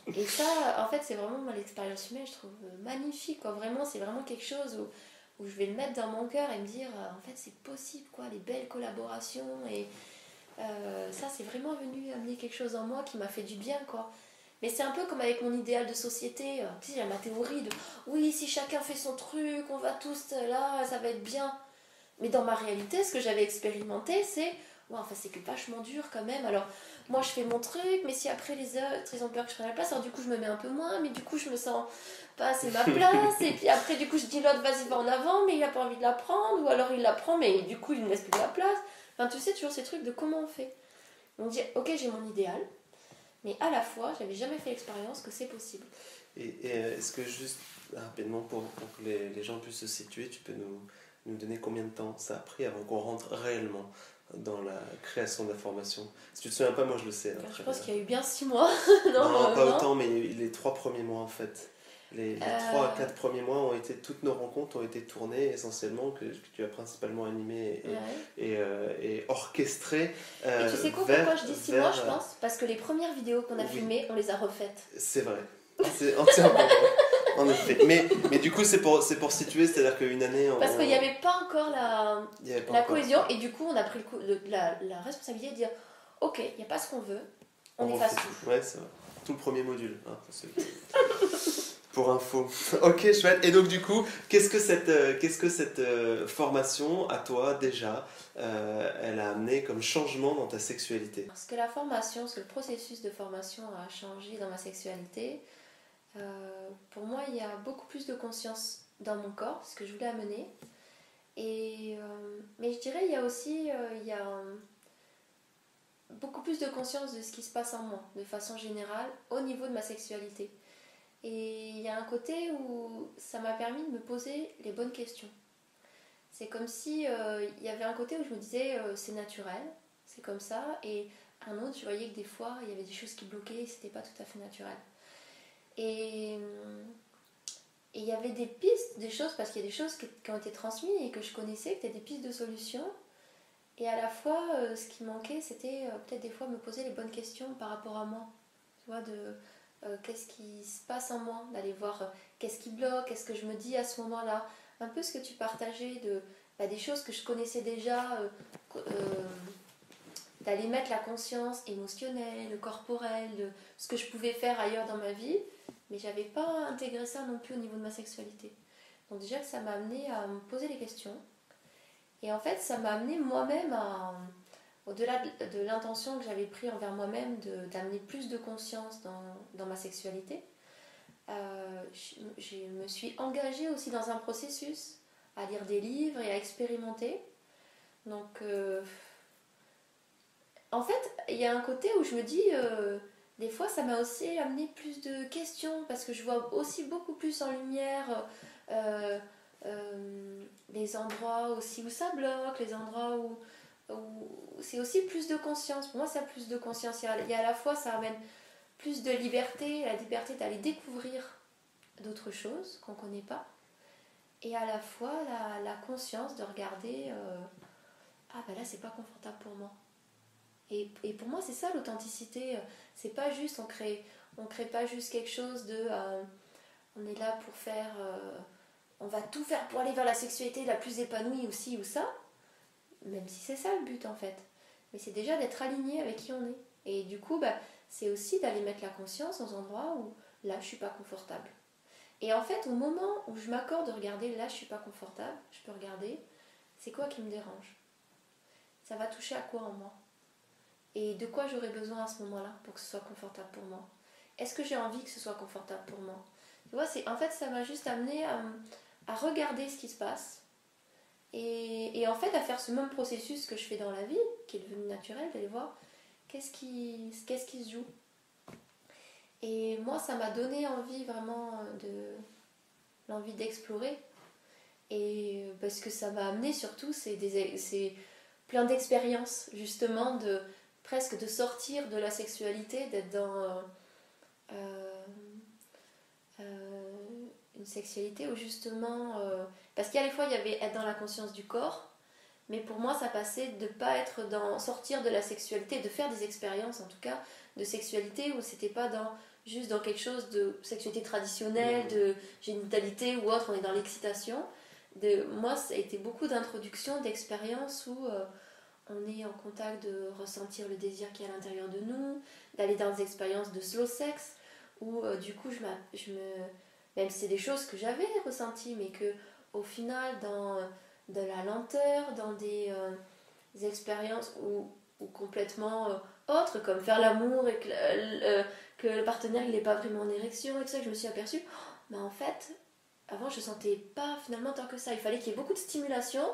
et ça, en fait, c'est vraiment l'expérience humaine, je trouve magnifique, quoi. Vraiment, c'est vraiment quelque chose où, où je vais le mettre dans mon cœur et me dire, en fait, c'est possible, quoi, les belles collaborations et euh, ça, c'est vraiment venu amener quelque chose en moi qui m'a fait du bien, quoi. Mais c'est un peu comme avec mon idéal de société. Euh, tu sais, ma théorie de oui, si chacun fait son truc, on va tous là, ça va être bien. Mais dans ma réalité, ce que j'avais expérimenté, c'est ouais, enfin, c'est que vachement dur quand même. Alors, moi, je fais mon truc, mais si après les autres, ils ont peur que je prenne la place, alors du coup, je me mets un peu moins, mais du coup, je me sens pas assez ma place. et puis après, du coup, je dis l'autre, vas-y, va en avant, mais il a pas envie de la prendre, ou alors il la prend, mais du coup, il ne laisse plus de la place. Enfin, tu sais, toujours ces trucs de comment on fait. On dit, ok, j'ai mon idéal, mais à la fois, j'avais jamais fait l'expérience que c'est possible. Et, euh, est-ce que juste rapidement, pour, que les, les, gens puissent se situer, tu peux nous, nous donner combien de temps ça a pris avant qu'on rentre réellement dans la création de la formation? Si tu te souviens pas, moi je le sais. Hein, je pense qu'il y a eu bien six mois. non, non pas autant, mais les trois premiers mois en fait. Les, 3 à 4 premiers mois ont été, toutes nos rencontres ont été tournées essentiellement, que, tu as principalement animé et, et, euh, et orchestré. Euh, et tu sais quoi, pourquoi je dis 6 mois, je pense? Parce que les premières vidéos qu'on a filmées, on les a refaites. C'est vrai. C'est entièrement vrai. en effet. Mais, mais du coup, c'est pour, c'est pour situer, c'est-à-dire qu'une année. Parce qu'il n'y avait pas encore la, pas la encore- cohésion, et du coup, on a pris le coup- le- la, la responsabilité de dire Ok, il n'y a pas ce qu'on veut, on, efface refait tout. Ouais, c'est vrai. Tout le premier module. hein, pour info. ok, chouette. Et donc, du coup, qu'est-ce que cette, euh, qu'est-ce que cette euh, formation, à toi, déjà, euh, elle a amené comme changement dans ta sexualité? Parce que la formation, parce que le processus de formation a changé dans ma sexualité, pour moi, il y a beaucoup plus de conscience dans mon corps, ce que je voulais amener. Et, mais je dirais, il y a aussi il y a, beaucoup plus de conscience de ce qui se passe en moi, de façon générale, au niveau de ma sexualité. Et il y a un côté où ça m'a permis de me poser les bonnes questions. C'est comme si euh, il y avait un côté où je me disais euh, c'est naturel, c'est comme ça, et un autre, je voyais que des fois il y avait des choses qui bloquaient et c'était pas tout à fait naturel. Et il y avait des pistes, des choses, parce qu'il y a des choses qui, ont été transmises et que je connaissais, que étaient des pistes de solutions. Et à la fois, euh, ce qui manquait, c'était peut-être des fois me poser les bonnes questions par rapport à moi. Tu vois, de euh, qu'est-ce qui se passe en moi, d'aller voir euh, qu'est-ce qui bloque, qu'est-ce que je me dis à ce moment-là. Un peu ce que tu partageais de bah, des choses que je connaissais déjà, euh, d'aller mettre la conscience émotionnelle, corporelle, de ce que je pouvais faire ailleurs dans ma vie, mais j'avais pas intégré ça non plus au niveau de ma sexualité. Donc déjà que ça m'a amené à me poser les questions. Et en fait, ça m'a amené moi-même à, au-delà de, l'intention que j'avais pris envers moi-même d'amener plus de conscience dans, ma sexualité, euh, je, me suis engagée aussi dans un processus à lire des livres et à expérimenter. Donc, euh, en fait, il y a un côté où je me dis, euh, des fois, ça m'a aussi amené plus de questions parce que je vois aussi beaucoup plus en lumière les endroits aussi où ça bloque, les endroits où c'est aussi plus de conscience. Pour moi, ça a plus de conscience. Il y a, à la fois, ça amène plus de liberté, la liberté d'aller découvrir d'autres choses qu'on ne connaît pas. Et à la fois, la, conscience de regarder, euh, ah ben là, c'est pas confortable pour moi. Et, pour moi, c'est ça l'authenticité. C'est pas juste, on crée, on crée pas juste quelque chose de. euh, on est là pour faire. euh, on va tout faire pour aller vers la sexualité la plus épanouie aussi ou ça. Même si c'est ça le but en fait. Mais c'est déjà d'être aligné avec qui on est. Et du coup, bah, c'est aussi d'aller mettre la conscience dans un endroit où là, je suis pas confortable. Et en fait, au moment où je m'accorde de regarder là, je suis pas confortable, je peux regarder, c'est quoi qui me dérange? Ça va toucher à quoi en moi? Et de quoi j'aurais besoin à ce moment-là pour que ce soit confortable pour moi? Est-ce que j'ai envie que ce soit confortable pour moi? Tu vois, en fait, ça m'a juste amené à regarder ce qui se passe et, en fait à faire ce même processus que je fais dans la vie, qui est devenu naturel, d'aller voir qu'est-ce qui, se joue. Et moi, ça m'a donné envie vraiment de l'envie d'explorer. Et parce que ça m'a amené surtout, c'est, plein d'expériences, justement, de presque de sortir de la sexualité, d'être dans euh, euh, une sexualité où justement. euh, parce a des fois, il y avait être dans la conscience du corps, mais pour moi, ça passait de pas être dans. sortir de la sexualité, de faire des expériences en tout cas, de sexualité où c'était pas dans juste dans quelque chose de sexualité traditionnelle, de génitalité ou autre, on est dans l'excitation. De, moi, ça a été beaucoup d'introductions, d'expériences où euh, on est en contact de ressentir le désir qui est à l'intérieur de nous, d'aller dans des expériences de slow sex, où euh, du coup, je, je me. Même si c'est des choses que j'avais ressenties, mais que au final, dans euh, de la lenteur, dans des, euh, expériences où complètement euh, autres, comme faire l'amour et que, le- le- partenaire n'est pas vraiment en érection et tout ça, je me suis aperçue, oh, mais en fait, avant je sentais pas finalement tant que ça. Il fallait qu'il y ait beaucoup de stimulation.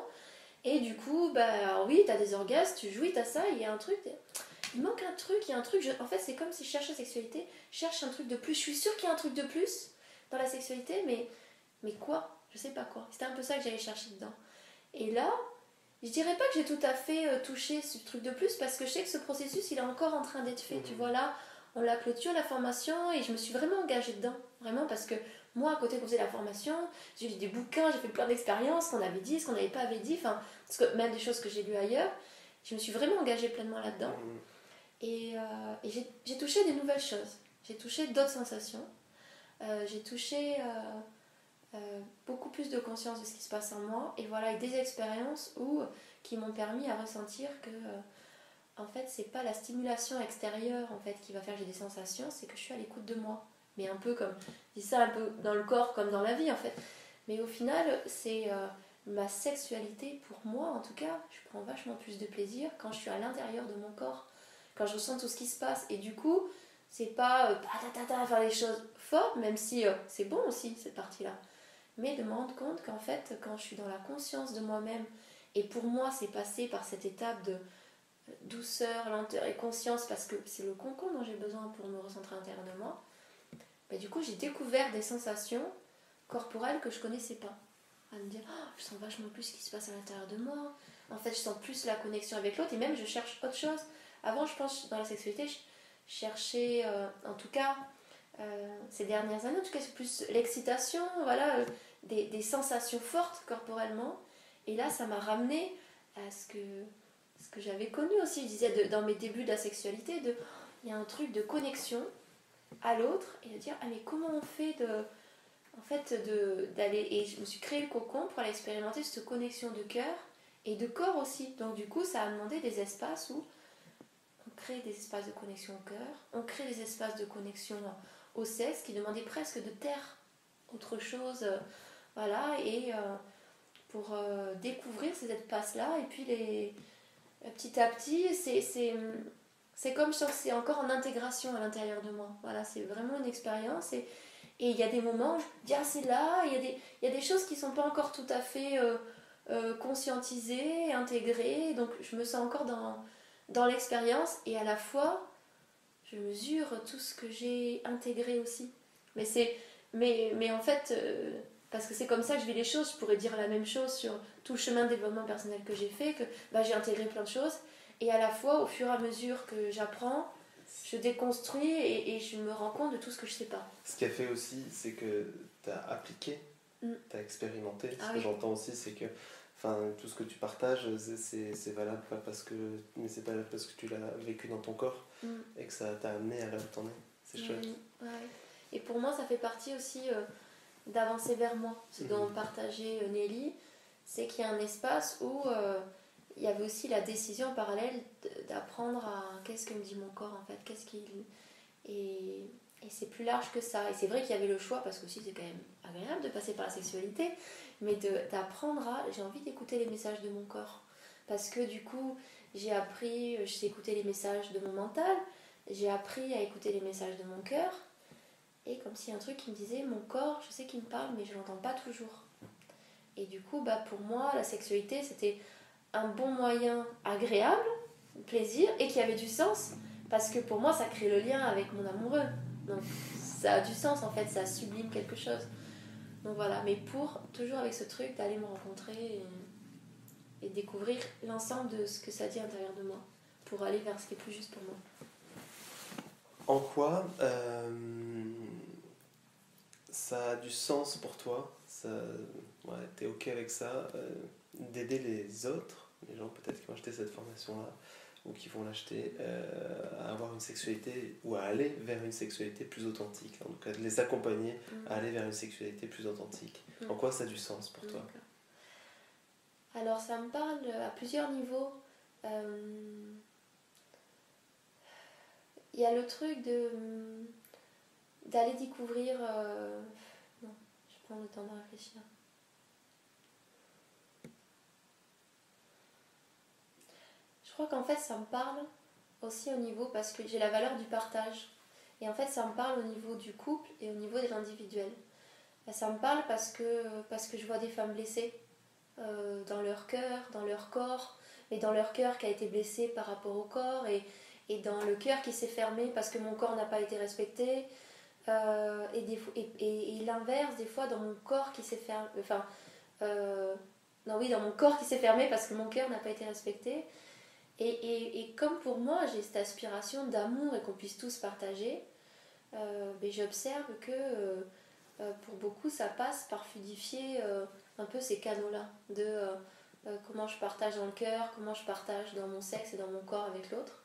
Et du coup, bah oui, t'as des orgasmes, tu jouis, t'as ça, il y a un truc. Il manque un truc, il y a un truc. En fait, c'est comme si je cherchais la sexualité, je cherche un truc de plus. Je suis sûre qu'il y a un truc de plus dans la sexualité, mais, mais quoi? Je sais pas quoi. C'était un peu ça que j'allais chercher dedans. Et là, je dirais pas que j'ai tout à fait euh, touché ce truc de plus parce que je sais que ce processus il est encore en train d'être fait. Tu vois là, on l'a clôture la formation et je me suis vraiment engagée dedans. Vraiment parce que moi, à côté qu'on faisait la formation, j'ai lu des bouquins, j'ai fait plein d'expériences, qu'on avait dit, ce qu'on n'avait pas avait dit, enfin, même des choses que j'ai lues ailleurs, je me suis vraiment engagée pleinement là-dedans. Et, euh, et j'ai- j'ai touché des nouvelles choses. J'ai touché d'autres sensations. J'ai touché beaucoup plus de conscience de ce qui se passe en moi et voilà, des expériences où, qui m'ont permis à ressentir que en fait, c'est pas la stimulation extérieure en fait qui va faire que j'ai des sensations, c'est que je suis à l'écoute de moi. Mais un peu comme, je dis ça un peu dans le corps comme dans la vie en fait. Mais au final, c'est euh, ma sexualité, pour moi en tout cas, je prends vachement plus de plaisir quand je suis à l'intérieur de mon corps, quand je ressens tout ce qui se passe. Et du coup, c'est pas euh, faire les choses même si euh, c'est bon aussi cette partie-là. Mais de me rendre compte qu'en fait, quand je suis dans la conscience de moi-même, et pour moi, c'est passé par cette étape de douceur, lenteur et conscience parce que c'est le concombre dont j'ai besoin pour me recentrer intérieurement, bah, du coup j'ai découvert des sensations corporelles que je connaissais pas. À me dire, oh, je sens vachement plus ce qui se passe à l'intérieur de moi. En fait, je sens plus la connexion avec l'autre et même je cherche autre chose. Avant, je pense, dans la sexualité, je cherchais, euh, en tout cas, ces dernières années, en tout cas, c'est plus l'excitation, voilà, euh, des, des sensations fortes corporellement. Et là, ça m'a ramené à ce que ce que j'avais connu aussi, je disais dans mes débuts de la sexualité, de il y a un truc de connexion à l'autre et de dire ah mais comment on fait de en fait d'aller et je me suis créé le cocon pour aller expérimenter cette connexion de cœur et de corps aussi. Donc du coup ça a demandé des espaces où on crée des espaces de connexion au cœur, on crée des espaces de connexion au sexe qui demandaient presque de taire autre chose, voilà et euh, pour euh, découvrir ces espaces là et puis les petit à petit, c'est comme si c'est encore en intégration à l'intérieur de moi. Voilà, c'est vraiment une expérience. Et il y a des moments où je dis, ah, c'est là, il y, a des, y a des choses qui ne sont pas encore tout à fait euh, euh, conscientisées, intégrées. Donc je me sens encore dans, dans l'expérience et à la fois, je mesure tout ce que j'ai intégré aussi. Mais, mais, mais en fait, euh, parce que c'est comme ça que je vis les choses. Je pourrais dire la même chose sur tout le chemin de développement personnel que j'ai fait, que bah, j'ai intégré plein de choses. Et à la fois, au fur et à mesure que j'apprends, je déconstruis et, je me rends compte de tout ce que je sais pas. Ce qui a fait aussi, c'est que tu as appliqué, mm. tu as expérimenté. Ce ah que j'entends aussi, c'est que enfin, tout ce que tu partages, c'est valable pas parce que, mais c'est valable parce que tu l'as vécu dans ton corps mm. et que ça t'a amené à là où t'en es. C'est chouette. Ouais. Et pour moi, ça fait partie aussi. Euh, d'avancer vers moi. Ce dont mhm. partageait euh, Nelly, c'est qu'il y a un espace où euh, il y avait aussi la décision en parallèle d'apprendre à qu'est-ce que me dit mon corps en fait, qu'est-ce qu'il. Et, c'est plus large que ça. Et c'est vrai qu'il y avait le choix, parce que aussi c'est quand même agréable de passer par la sexualité, mais d'apprendre à. J'ai envie d'écouter les messages de mon corps. Parce que du coup, j'ai appris, je sais écouter les messages de mon mental, j'ai appris à écouter les messages de mon cœur, et comme s'il y a un truc qui me disait mon corps, je sais qu'il me parle, mais je l'entends pas toujours. Et du coup, bah, pour moi, la sexualité, c'était un bon moyen agréable, plaisir, et qui avait du sens, parce que pour moi, ça crée le lien avec mon amoureux. Donc, ça a du sens, en fait, ça sublime quelque chose. Donc voilà, mais pour, toujours avec ce truc d'aller me rencontrer et, découvrir l'ensemble de ce que ça dit à l'intérieur de moi, pour aller vers ce qui est plus juste pour moi. En quoi euh, ça a du sens pour toi, ça, ouais, tu es OK avec ça, euh, d'aider les autres, les gens peut-être qui vont acheter cette formation-là, ou qui vont l'acheter, euh, à avoir une sexualité, ou à aller vers une sexualité plus authentique, en tout cas de les accompagner mm. à aller vers une sexualité plus authentique. Mm. En quoi ça a du sens pour toi Alors ça me parle à plusieurs niveaux. Euh, il y a le truc de d'aller découvrir. Euh, non, je prends le temps de réfléchir. Crois qu'en fait, ça me parle aussi au niveau parce que j'ai la valeur du partage. Et en fait, ça me parle au niveau du couple et au niveau de l'individuel. Ça me parle parce que, parce que je vois des femmes blessées euh, dans leur cœur, dans leur corps, mais dans leur cœur qui a été blessé par rapport au corps et, et dans le cœur qui s'est fermé parce que mon corps n'a pas été respecté, euh, et, et, l'inverse, des fois, dans mon corps qui s'est fermé. Enfin, euh, non, oui, dans mon corps qui s'est fermé parce que mon cœur n'a pas été respecté. Et, comme pour moi, j'ai cette aspiration d'amour et qu'on puisse tous partager, euh, ben, j'observe que pour beaucoup, ça passe par fluidifier un peu ces canaux-là de comment je partage dans le cœur, comment je partage dans mon sexe et dans mon corps avec l'autre.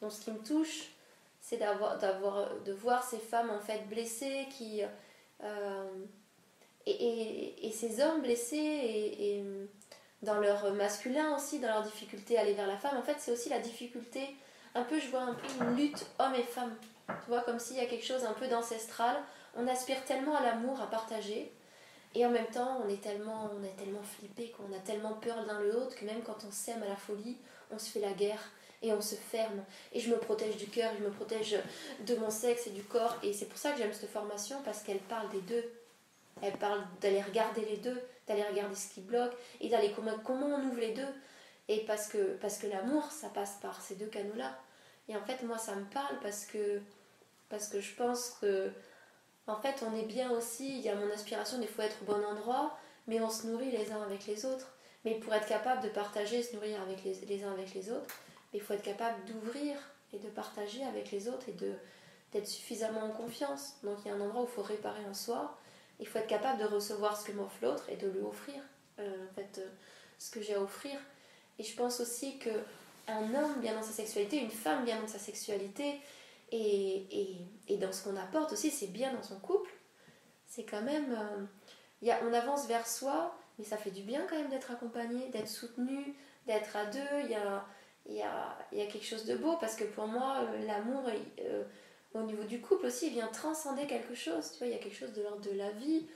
Donc, ce qui me touche, c'est de voir ces femmes en fait blessées qui, et, et, ces hommes blessés et, dans leur masculin aussi, dans leur difficulté à aller vers la femme, en fait, c'est aussi la difficulté. Un peu, je vois un peu une lutte homme et femme. Tu vois, comme s'il y a quelque chose un peu d'ancestral. On aspire tellement à l'amour, à partager. Et en même temps, on est tellement, on est tellement flippé, qu'on a tellement peur l'un de l'autre que même quand on s'aime à la folie, on se fait la guerre et on se ferme. Et je me protège du cœur, je me protège de mon sexe et du corps. Et c'est pour ça que j'aime cette formation, parce qu'elle parle des deux. Elle parle d'aller regarder les deux, d'aller regarder ce qui bloque et d'aller comment, comment on ouvre les deux. Et parce que, parce que l'amour, ça passe par ces deux canaux-là. Et en fait, moi, ça me parle parce que, parce que je pense que, en fait, on est bien aussi. Il y a mon aspiration, des fois, être au bon endroit, mais on se nourrit les uns avec les autres. Mais pour être capable de partager, se nourrir avec les, les uns avec les autres, il faut être capable d'ouvrir et de partager avec les autres et d'être suffisamment en confiance. Donc il y a un endroit où il faut réparer en soi il faut être capable de recevoir ce que m'offre l'autre et de lui offrir euh, en fait, euh, ce que j'ai à offrir. Et je pense aussi que un homme bien dans sa sexualité, une femme bien dans sa sexualité, et, et, et dans ce qu'on apporte aussi, c'est bien dans son couple. C'est quand même. Euh, y a, on avance vers soi, mais ça fait du bien quand même d'être accompagné, d'être soutenu, d'être à deux. Il y a, y, a, y a quelque chose de beau parce que pour moi, l'amour au niveau du couple aussi, il vient transcender quelque chose. Tu vois, il y a quelque chose de l'ordre de la vie.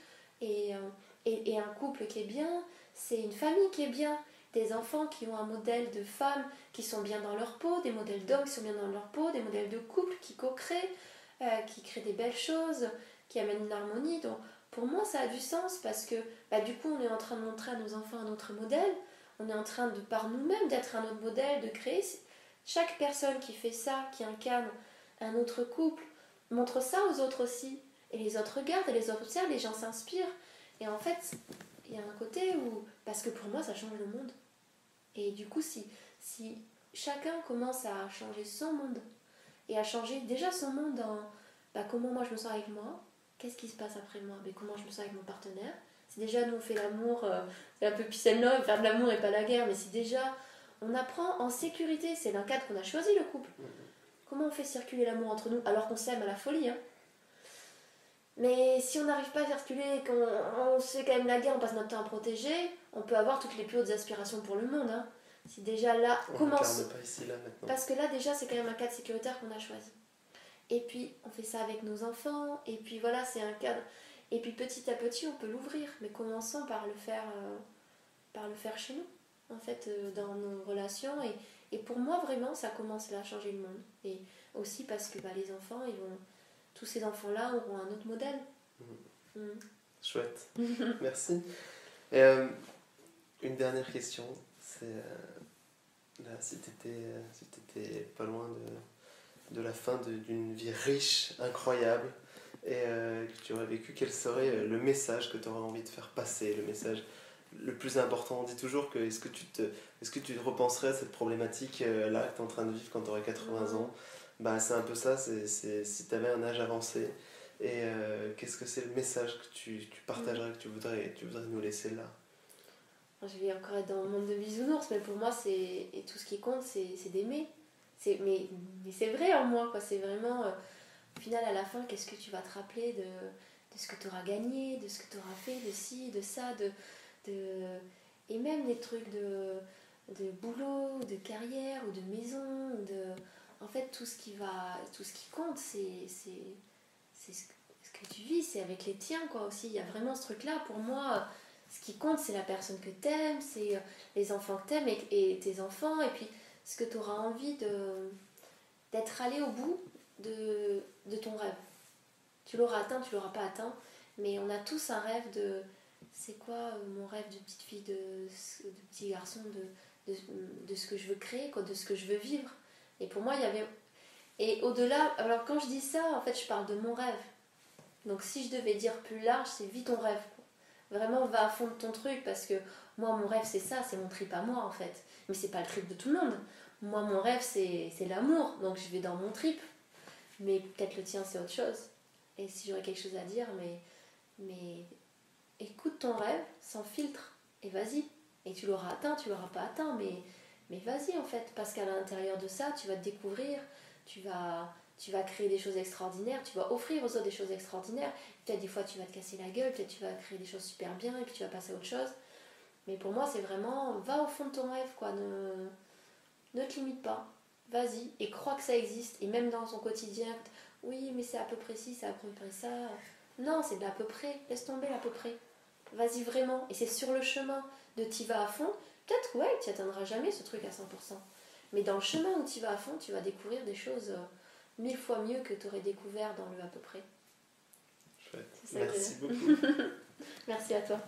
Et, euh, et, un couple qui est bien, c'est une famille qui est bien. Des enfants qui ont un modèle de femmes qui sont bien dans leur peau, des modèles d'hommes qui sont bien dans leur peau, des modèles de couple qui co-créent, euh, qui créent des belles choses, qui amènent une harmonie. Donc pour moi, ça a du sens parce que bah, du coup, on est en train de montrer à nos enfants un autre modèle. On est en train de, par nous-mêmes, d'être un autre modèle, de créer. Chaque personne qui fait ça, qui incarne un autre couple, montre ça aux autres aussi. Et les autres regardent et les autres observent, les gens s'inspirent. Et en fait, il y a un côté où. Parce que pour moi, ça change le monde. Et du coup, si, si chacun commence à changer son monde, et à changer déjà son monde dans bah, comment moi je me sens avec moi, qu'est-ce qui se passe après moi, mais comment je me sens avec mon partenaire. Si déjà nous on fait l'amour, euh, c'est un peu peace and love, faire de l'amour et pas la guerre, mais si déjà on apprend en sécurité, c'est d'un cadre qu'on a choisi le couple. Comment on fait circuler l'amour entre nous alors qu'on s'aime à la folie hein? Mais si on n'arrive pas à circuler, qu'on on fait quand même la guerre, on passe notre temps à protéger, on peut avoir toutes les plus hautes aspirations pour le monde. Hein. Si déjà là, on commence. pas ici là maintenant. Parce que là déjà c'est quand même un cadre sécuritaire qu'on a choisi. Et puis on fait ça avec nos enfants, et puis voilà, c'est un cadre. Et puis petit à petit on peut l'ouvrir, mais commençons par le faire, euh, par le faire chez nous, en fait, euh, dans nos relations et, et pour moi, vraiment, ça commence là à changer le monde. Et aussi parce que bah, les enfants, ils vont, tous ces enfants-là auront un autre modèle. Mmh. Mmh. Chouette. Merci. Et, euh, une dernière question. C'est euh, là, si tu étais, pas loin de, de la fin d'une vie riche, incroyable, et euh, que tu aurais vécu, quel serait le message que tu aurais envie de faire passer, le message le plus important On dit toujours que est-ce que tu te, est-ce que tu repenserais à cette problématique euh, là que tu es en train de vivre quand tu aurais 80 ans? Bah, C'est un peu ça, c'est, si tu avais un âge avancé. Et euh, qu'est-ce que c'est le message que tu, tu partagerais, que tu voudrais, tu voudrais nous laisser là? Je vais encore être dans le monde de bisounours, mais pour moi, c'est, et tout ce qui compte, c'est, d'aimer. C'est, mais, mais c'est vrai en moi, quoi. c'est vraiment, euh, au final, à la fin, qu'est-ce que tu vas te rappeler de, de ce que tu auras gagné, de ce que tu auras fait, de ci, de ça, de, et même des trucs de boulot, de carrière ou de maison, en fait tout ce qui va, tout ce qui compte, c'est c'est ce que tu vis, c'est avec les tiens quoi aussi. Il y a vraiment ce truc là pour moi. Ce qui compte, c'est la personne que t'aimes, c'est euh, les enfants que t'aimes et, et, tes enfants, et puis ce que tu auras envie de d'être allé au bout de, de ton rêve. Tu l'auras atteint, tu l'auras pas atteint, mais on a tous un rêve de c'est quoi euh, mon rêve de petite fille, de, petit garçon, de, de, ce que je veux créer, quoi, de ce que je veux vivre? Et pour moi, il y avait. Et au-delà, alors quand je dis ça, en fait, je parle de mon rêve. Donc si je devais dire plus large, c'est vis ton rêve. Vraiment, va à fond de ton truc parce que moi, mon rêve, c'est ça, c'est mon trip à moi en fait. Mais c'est pas le trip de tout le monde. Moi, mon rêve, c'est l'amour. Donc je vais dans mon trip. Mais peut-être le tien, c'est autre chose. Et si j'aurais quelque chose à dire, mais, mais écoute ton rêve sans filtre et vas-y. Et tu l'auras atteint, tu l'auras pas atteint, mais, vas-y en fait, parce qu'à l'intérieur de ça, tu vas te découvrir, tu vas, tu vas créer des choses extraordinaires, tu vas offrir aux autres des choses extraordinaires. Peut-être des fois tu vas te casser la gueule, peut-être tu vas créer des choses super bien et puis tu vas passer à autre chose. Mais pour moi, c'est vraiment, va au fond de ton rêve, quoi. Ne, ne te limite pas. Vas-y et crois que ça existe. Et même dans ton quotidien, oui, mais c'est à peu près ci, c'est à peu près ça. Non, c'est de l'à peu près. Laisse tomber l'à peu près. Vas-y vraiment. Et c'est sur le chemin de t'y vas à fond. Peut-être, ouais, tu atteindras jamais ce truc à 100%. Mais dans le chemin où tu vas à fond, tu vas découvrir des choses euh, mille fois mieux que tu aurais découvert dans le à peu près. Chouette. Merci beaucoup. Merci à toi.